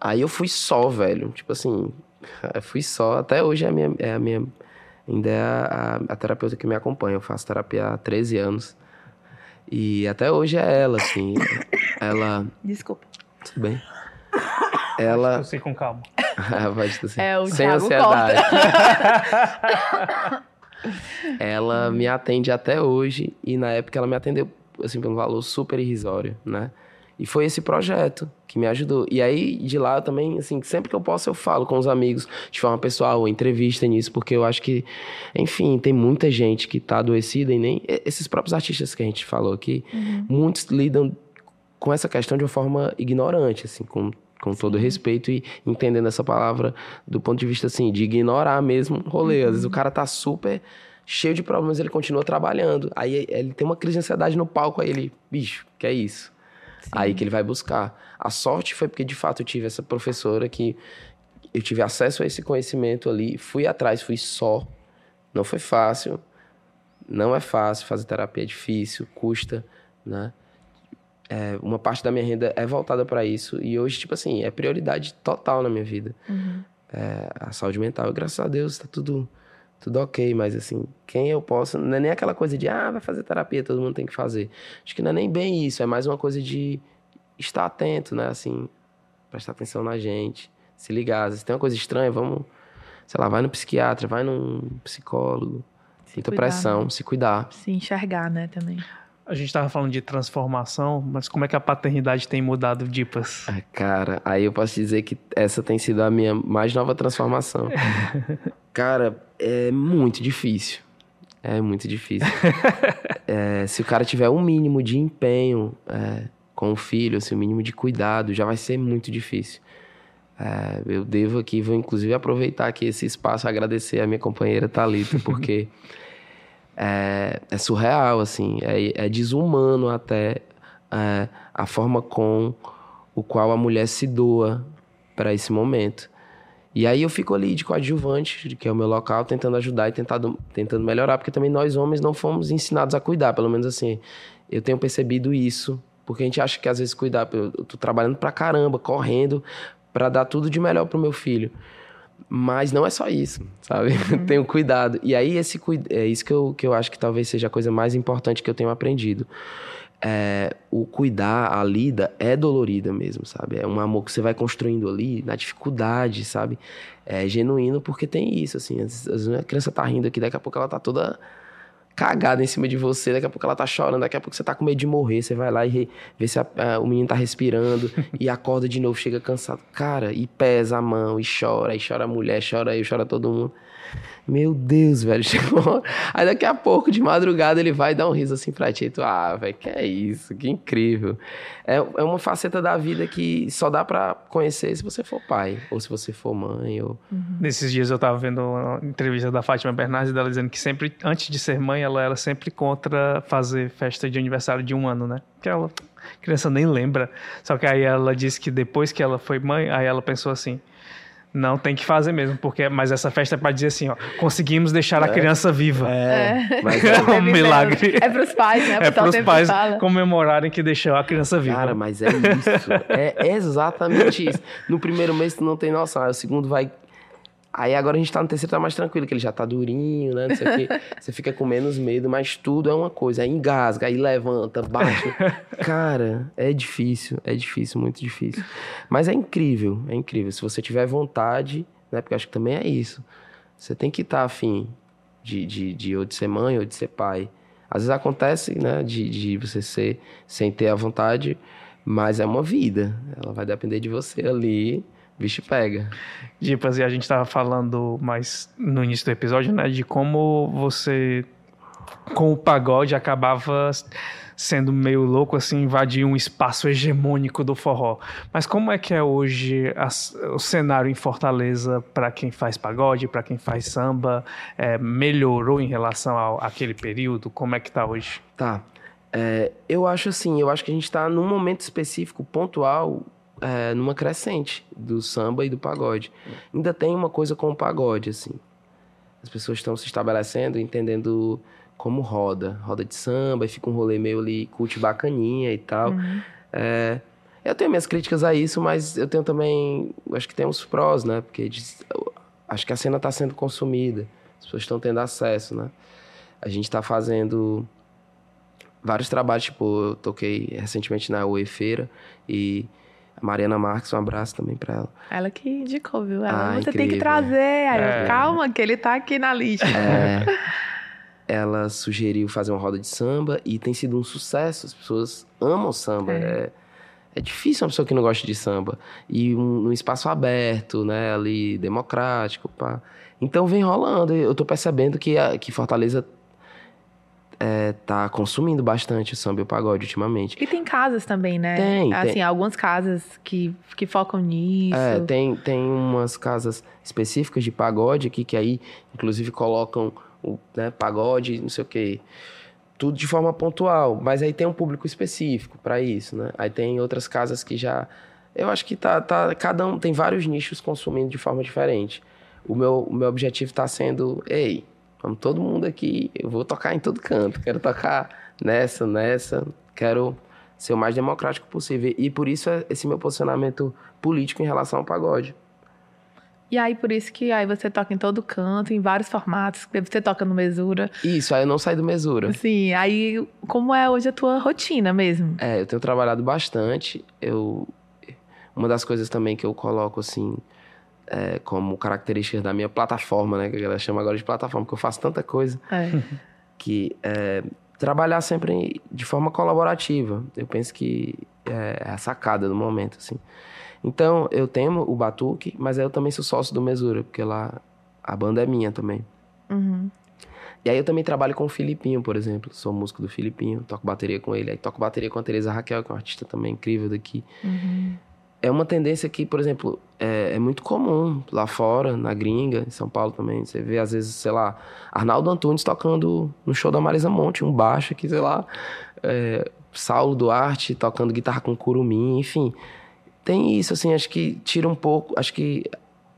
Aí eu fui só, velho. Tipo assim, fui só. Até hoje é a minha. É a minha ainda é a, a, terapeuta que me acompanha. Eu faço terapia há 13 anos. E até hoje é ela, assim. Ela. Desculpa. Tudo bem. Ela. Eu sei com calma. Vai, tipo assim, É, o sem Thiago ansiedade. ela me atende até hoje. E na época ela me atendeu, assim, por um valor super irrisório, né? E foi esse projeto que me ajudou. E aí, de lá, eu também, assim, sempre que eu posso, eu falo com os amigos de forma pessoal, entrevista nisso, porque eu acho que, enfim, tem muita gente que tá adoecida e nem. Esses próprios artistas que a gente falou aqui, muitos lidam com essa questão de uma forma ignorante, assim, com, com todo respeito e entendendo essa palavra do ponto de vista, assim, de ignorar mesmo o rolê. Às vezes o cara tá super cheio de problemas, ele continua trabalhando. Aí ele tem uma crise de ansiedade no palco, aí ele, bicho, que é isso? Aí que ele vai buscar. A sorte foi porque, de fato, eu tive essa professora que eu tive acesso a esse conhecimento ali, fui atrás, fui só. Não foi fácil. Não é fácil, fazer terapia é difícil, custa, né? É, uma parte da minha renda é voltada para isso e hoje, tipo assim, é prioridade total na minha vida. É, a saúde mental, graças a Deus, tá tudo tudo ok, mas assim, quem eu posso, não é nem aquela coisa de, ah, vai fazer terapia, todo mundo tem que fazer. Acho que não é nem bem isso, é mais uma coisa de estar atento, né, assim, prestar atenção na gente, se ligar. Se tem uma coisa estranha, vamos, sei lá, vai no psiquiatra, vai num psicólogo, muita cuidar, pressão, né? se cuidar. Se enxergar, né, também. A gente tava falando de transformação, mas como é que a paternidade tem mudado Dipas? Ah, Cara, aí eu posso dizer que essa tem sido a minha mais nova transformação. Cara, é muito difícil. É muito difícil. É, se o cara tiver um mínimo de empenho é, com o filho, assim, um mínimo de cuidado, já vai ser muito difícil. É, eu devo aqui, vou inclusive aproveitar aqui esse espaço agradecer a minha companheira Thalita, porque é, é surreal, assim, é, é desumano até é, a forma com o qual a mulher se doa para esse momento. E aí eu fico ali de coadjuvante, que é o meu local, tentando ajudar e tentado, tentando melhorar, porque também nós homens não fomos ensinados a cuidar, pelo menos assim, eu tenho percebido isso, porque a gente acha que às vezes cuidar, eu tô trabalhando pra caramba, correndo, para dar tudo de melhor pro meu filho. Mas não é só isso, sabe? tenho cuidado. E aí, esse, é isso que eu, que eu acho que talvez seja a coisa mais importante que eu tenho aprendido. É, o cuidar, a lida é dolorida mesmo, sabe? É um amor que você vai construindo ali na dificuldade, sabe? É genuíno porque tem isso, assim. Às vezes a criança tá rindo aqui, daqui a pouco ela tá toda cagada em cima de você, daqui a pouco ela tá chorando, daqui a pouco você tá com medo de morrer, você vai lá e re- vê se a- a- o menino tá respirando e acorda de novo, chega cansado. Cara, e pesa a mão, e chora, e chora a mulher, chora eu, chora todo mundo. Meu Deus, velho, chegou. Aí daqui a pouco, de madrugada, ele vai dar um riso assim pra ti. E tu, ah, velho, que é isso, que incrível. É, é uma faceta da vida que só dá pra conhecer se você for pai, ou se você for mãe, ou. Nesses dias eu tava vendo uma entrevista da Fátima Bernardes dela dizendo que sempre, antes de ser mãe, ela era sempre contra fazer festa de aniversário de um ano, né? Porque ela, a criança nem lembra. Só que aí ela disse que depois que ela foi mãe, aí ela pensou assim. Não, tem que fazer mesmo, porque mas essa festa é pra dizer assim, ó, conseguimos deixar a criança viva. É. Mas É um vivendo. milagre. É pros pais, né? É pros sempre pais fala. comemorarem que deixou a criança viva. Cara, mas é isso. é exatamente isso. No primeiro mês tu não tem noção, aí o segundo vai. Aí agora a gente tá no terceiro, tá mais tranquilo, que ele já tá durinho, né? Não sei o quê. Você fica com menos medo, mas tudo é uma coisa. Aí engasga, aí levanta, bate. Cara, é difícil, é difícil, muito difícil. Mas é incrível, é incrível. Se você tiver vontade, né? Porque eu acho que também é isso. Você tem que estar afim de, de, de ou de ser mãe ou de ser pai. Às vezes acontece, né, de, de você ser sem ter a vontade, mas é uma vida. Ela vai depender de você ali, bicho pega. Dipas, e a gente tava falando mais no início do episódio, né? De como você, com o pagode, acabava sendo meio louco, assim, invadir um espaço hegemônico do forró. Mas como é que é hoje o cenário em Fortaleza para quem faz pagode, para quem faz samba? É, melhorou em relação ao, àquele período? Como é que tá hoje? Tá. É, eu acho assim, eu acho que a gente está num momento específico, pontual, é, numa crescente do samba e do pagode. Ainda tem uma coisa com o pagode, assim. As pessoas estão se estabelecendo, entendendo como roda, roda de samba, e fica um rolê meio ali, cult bacaninha e tal. Uhum. É, eu tenho minhas críticas a isso, mas eu tenho também, acho que tem uns prós, né? Porque acho que a cena está sendo consumida, as pessoas estão tendo acesso, né? A gente está fazendo vários trabalhos, tipo, eu toquei recentemente na UE Feira e Mariana Marques, um abraço também pra ela. Ela que indicou, viu? Ela, ah, você incrível. tem que trazer. Aí, é. Calma, que ele tá aqui na lista. É. ela sugeriu fazer uma roda de samba e tem sido um sucesso. As pessoas amam samba. É. é, é difícil uma pessoa que não gosta de samba. E um, um espaço aberto, né? Ali, democrático, pá. Então vem rolando. Eu tô percebendo que, a, que Fortaleza é, tá consumindo bastante o samba e o pagode ultimamente. E tem casas também, né? Tem. Assim, tem. algumas casas que, que focam nisso. É, tem, tem umas casas específicas de pagode aqui que aí, inclusive, colocam o né, pagode, não sei o quê. Tudo de forma pontual, mas aí tem um público específico para isso, né? Aí tem outras casas que já. Eu acho que tá, tá. Cada um tem vários nichos consumindo de forma diferente. O meu, o meu objetivo está sendo, ei, Vamos todo mundo aqui, eu vou tocar em todo canto. Quero tocar nessa, nessa. Quero ser o mais democrático possível. E por isso é esse meu posicionamento político em relação ao pagode. E aí, por isso que aí você toca em todo canto, em vários formatos. Você toca no Mesura. Isso, aí eu não saí do Mesura. Sim, aí como é hoje a tua rotina mesmo? É, eu tenho trabalhado bastante. Eu... Uma das coisas também que eu coloco, assim, é, como características da minha plataforma, né? Que a galera chama agora de plataforma, porque eu faço tanta coisa. É. Que é, trabalhar sempre de forma colaborativa. Eu penso que é, é a sacada do momento, assim. Então, eu tenho o Batuque, mas eu também sou sócio do Mesura, porque lá a banda é minha também. Uhum. E aí eu também trabalho com o Filipinho, por exemplo. Sou músico do Filipinho, toco bateria com ele. Aí toco bateria com a Teresa Raquel, que é uma artista também incrível daqui. Uhum é uma tendência que, por exemplo, é, é, muito comum lá fora, na gringa, em São Paulo também. Você vê, às vezes, sei lá, Arnaldo Antunes tocando no show da Marisa Monte, um baixo aqui, sei lá. É, Saulo Duarte tocando guitarra com curumim, enfim. Tem isso, assim, acho que tira um pouco, acho que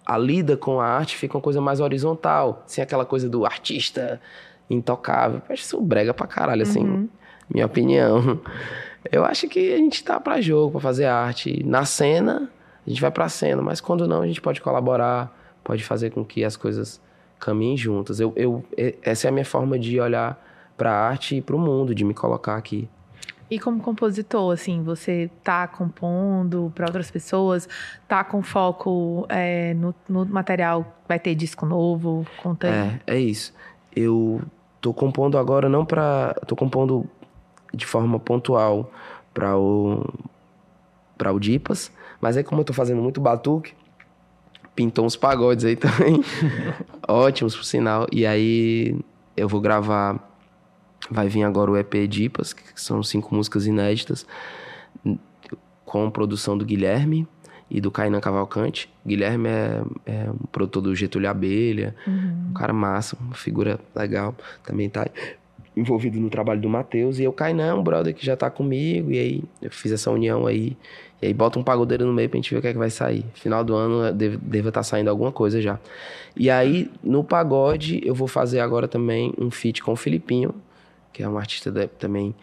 a lida com a arte fica uma coisa mais horizontal, sem aquela coisa do artista intocável. acho isso brega pra caralho, assim, uhum. minha opinião. Eu acho que a gente tá para jogo, para fazer arte. Na cena, a gente vai pra cena, mas quando não, a gente pode colaborar, pode fazer com que as coisas caminhem juntas. Eu, eu, essa é a minha forma de olhar para a arte e para o mundo, de me colocar aqui. E como compositor, assim, você tá compondo para outras pessoas, tá com foco é, no, no, material, vai ter disco novo? Conta aí. É, é isso. Eu tô compondo agora não para, tô compondo de forma pontual para o para o Dipas, mas aí como eu tô fazendo muito batuque, pintou uns pagodes aí também, ótimos por sinal. E aí eu vou gravar, vai vir agora o EP Dipas, que são cinco músicas inéditas, com produção do Guilherme e do Kainan Cavalcante. Guilherme é, é um produtor do Getúlio Abelha, uhum. um cara massa, uma figura legal. Também tá envolvido no trabalho do Matheus. E eu, Kainan, um brother que já tá comigo. E aí eu fiz essa união aí. E aí bota um pagodeiro no meio pra gente ver o que é que vai sair. Final do ano deve, deve estar tá saindo alguma coisa já. E aí, no pagode, eu vou fazer agora também um feat com o Filipinho, que é um artista de, também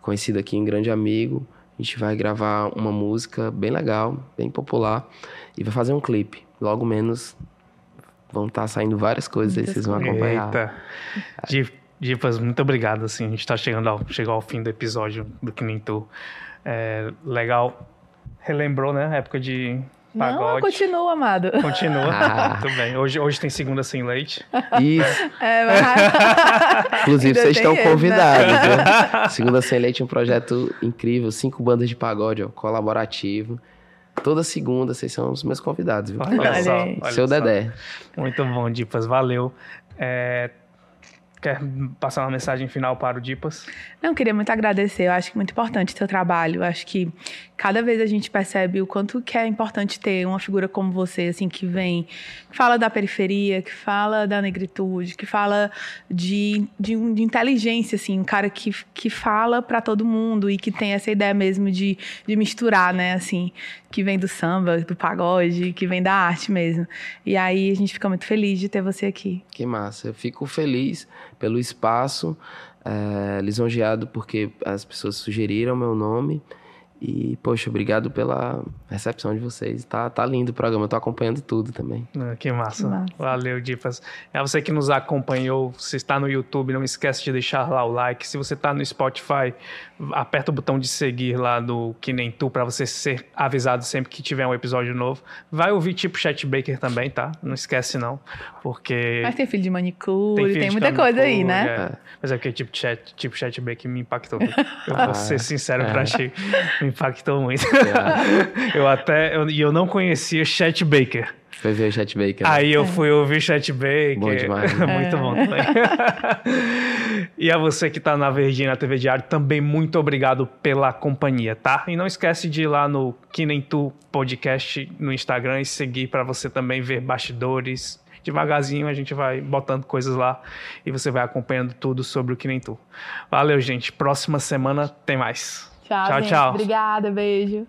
conhecido aqui, um grande amigo. A gente vai gravar uma música bem legal, bem popular. E vai fazer um clipe. Logo menos vão estar tá saindo várias coisas aí, vocês vão acompanhar. Eita. De Dipas, muito obrigado. Assim, a gente está chegando ao, chegou ao fim do episódio do Que Nem Tu. É, legal. Relembrou, né? A época de pagode. Não, continua, amado. Continua. Ah. Muito bem. Hoje, hoje tem segunda sem leite. Isso. É, mas... Inclusive, vocês estão esse, né? convidados. Né? Segunda sem leite é um projeto incrível. Cinco bandas de pagode, ó, colaborativo. Toda segunda, vocês são os meus convidados, viu? Olha, olha só. Olha Seu só. Dedé. Muito bom, Dipas. Valeu. É, Quer passar uma mensagem final para o Dipas? Não, queria muito agradecer. Eu acho que é muito importante o seu trabalho. Eu acho que cada vez a gente percebe o quanto que é importante ter uma figura como você, assim, que vem, que fala da periferia, que fala da negritude, que fala de, de, de inteligência, assim, um cara que, que fala para todo mundo e que tem essa ideia mesmo de, de misturar, né, assim, que vem do samba, do pagode, que vem da arte mesmo. E aí a gente fica muito feliz de ter você aqui. Que massa. Eu fico feliz pelo espaço, é, lisonjeado porque as pessoas sugeriram meu nome. E, poxa, obrigado pela recepção de vocês. Tá, tá lindo o programa, eu tô acompanhando tudo também. Ah, que massa. que massa. Valeu, Dipas. É você que nos acompanhou, se está no YouTube, não esquece de deixar lá o like. Se você está no Spotify, aperta o botão de seguir lá do Que Nem Tu para você ser avisado sempre que tiver um episódio novo. Vai ouvir tipo Chat Baker também, tá? Não esquece não, porque... Mas tem filho de manicure, tem, tem muita coisa manicure, aí, né? É. Mas é porque tipo Chat, tipo chat Baker me impactou. Eu vou ser sincero é. pra ti, me impactou muito. É. eu até... E eu, eu não conhecia Chat Baker. Foi ver o Chat Baker. Né? Aí eu é. fui ouvir Chat Baker. Bom demais. Né? muito é. bom também. e a você que está na Verdinha TV Diário, também muito obrigado pela companhia, tá? E não esquece de ir lá no Que Nem Tu Podcast no Instagram e seguir para você também ver bastidores. Devagarzinho a gente vai botando coisas lá e você vai acompanhando tudo sobre o Que Nem Tu. Valeu, gente. Próxima semana tem mais. Tchau, tchau. Gente. Tchau. Obrigada, beijo.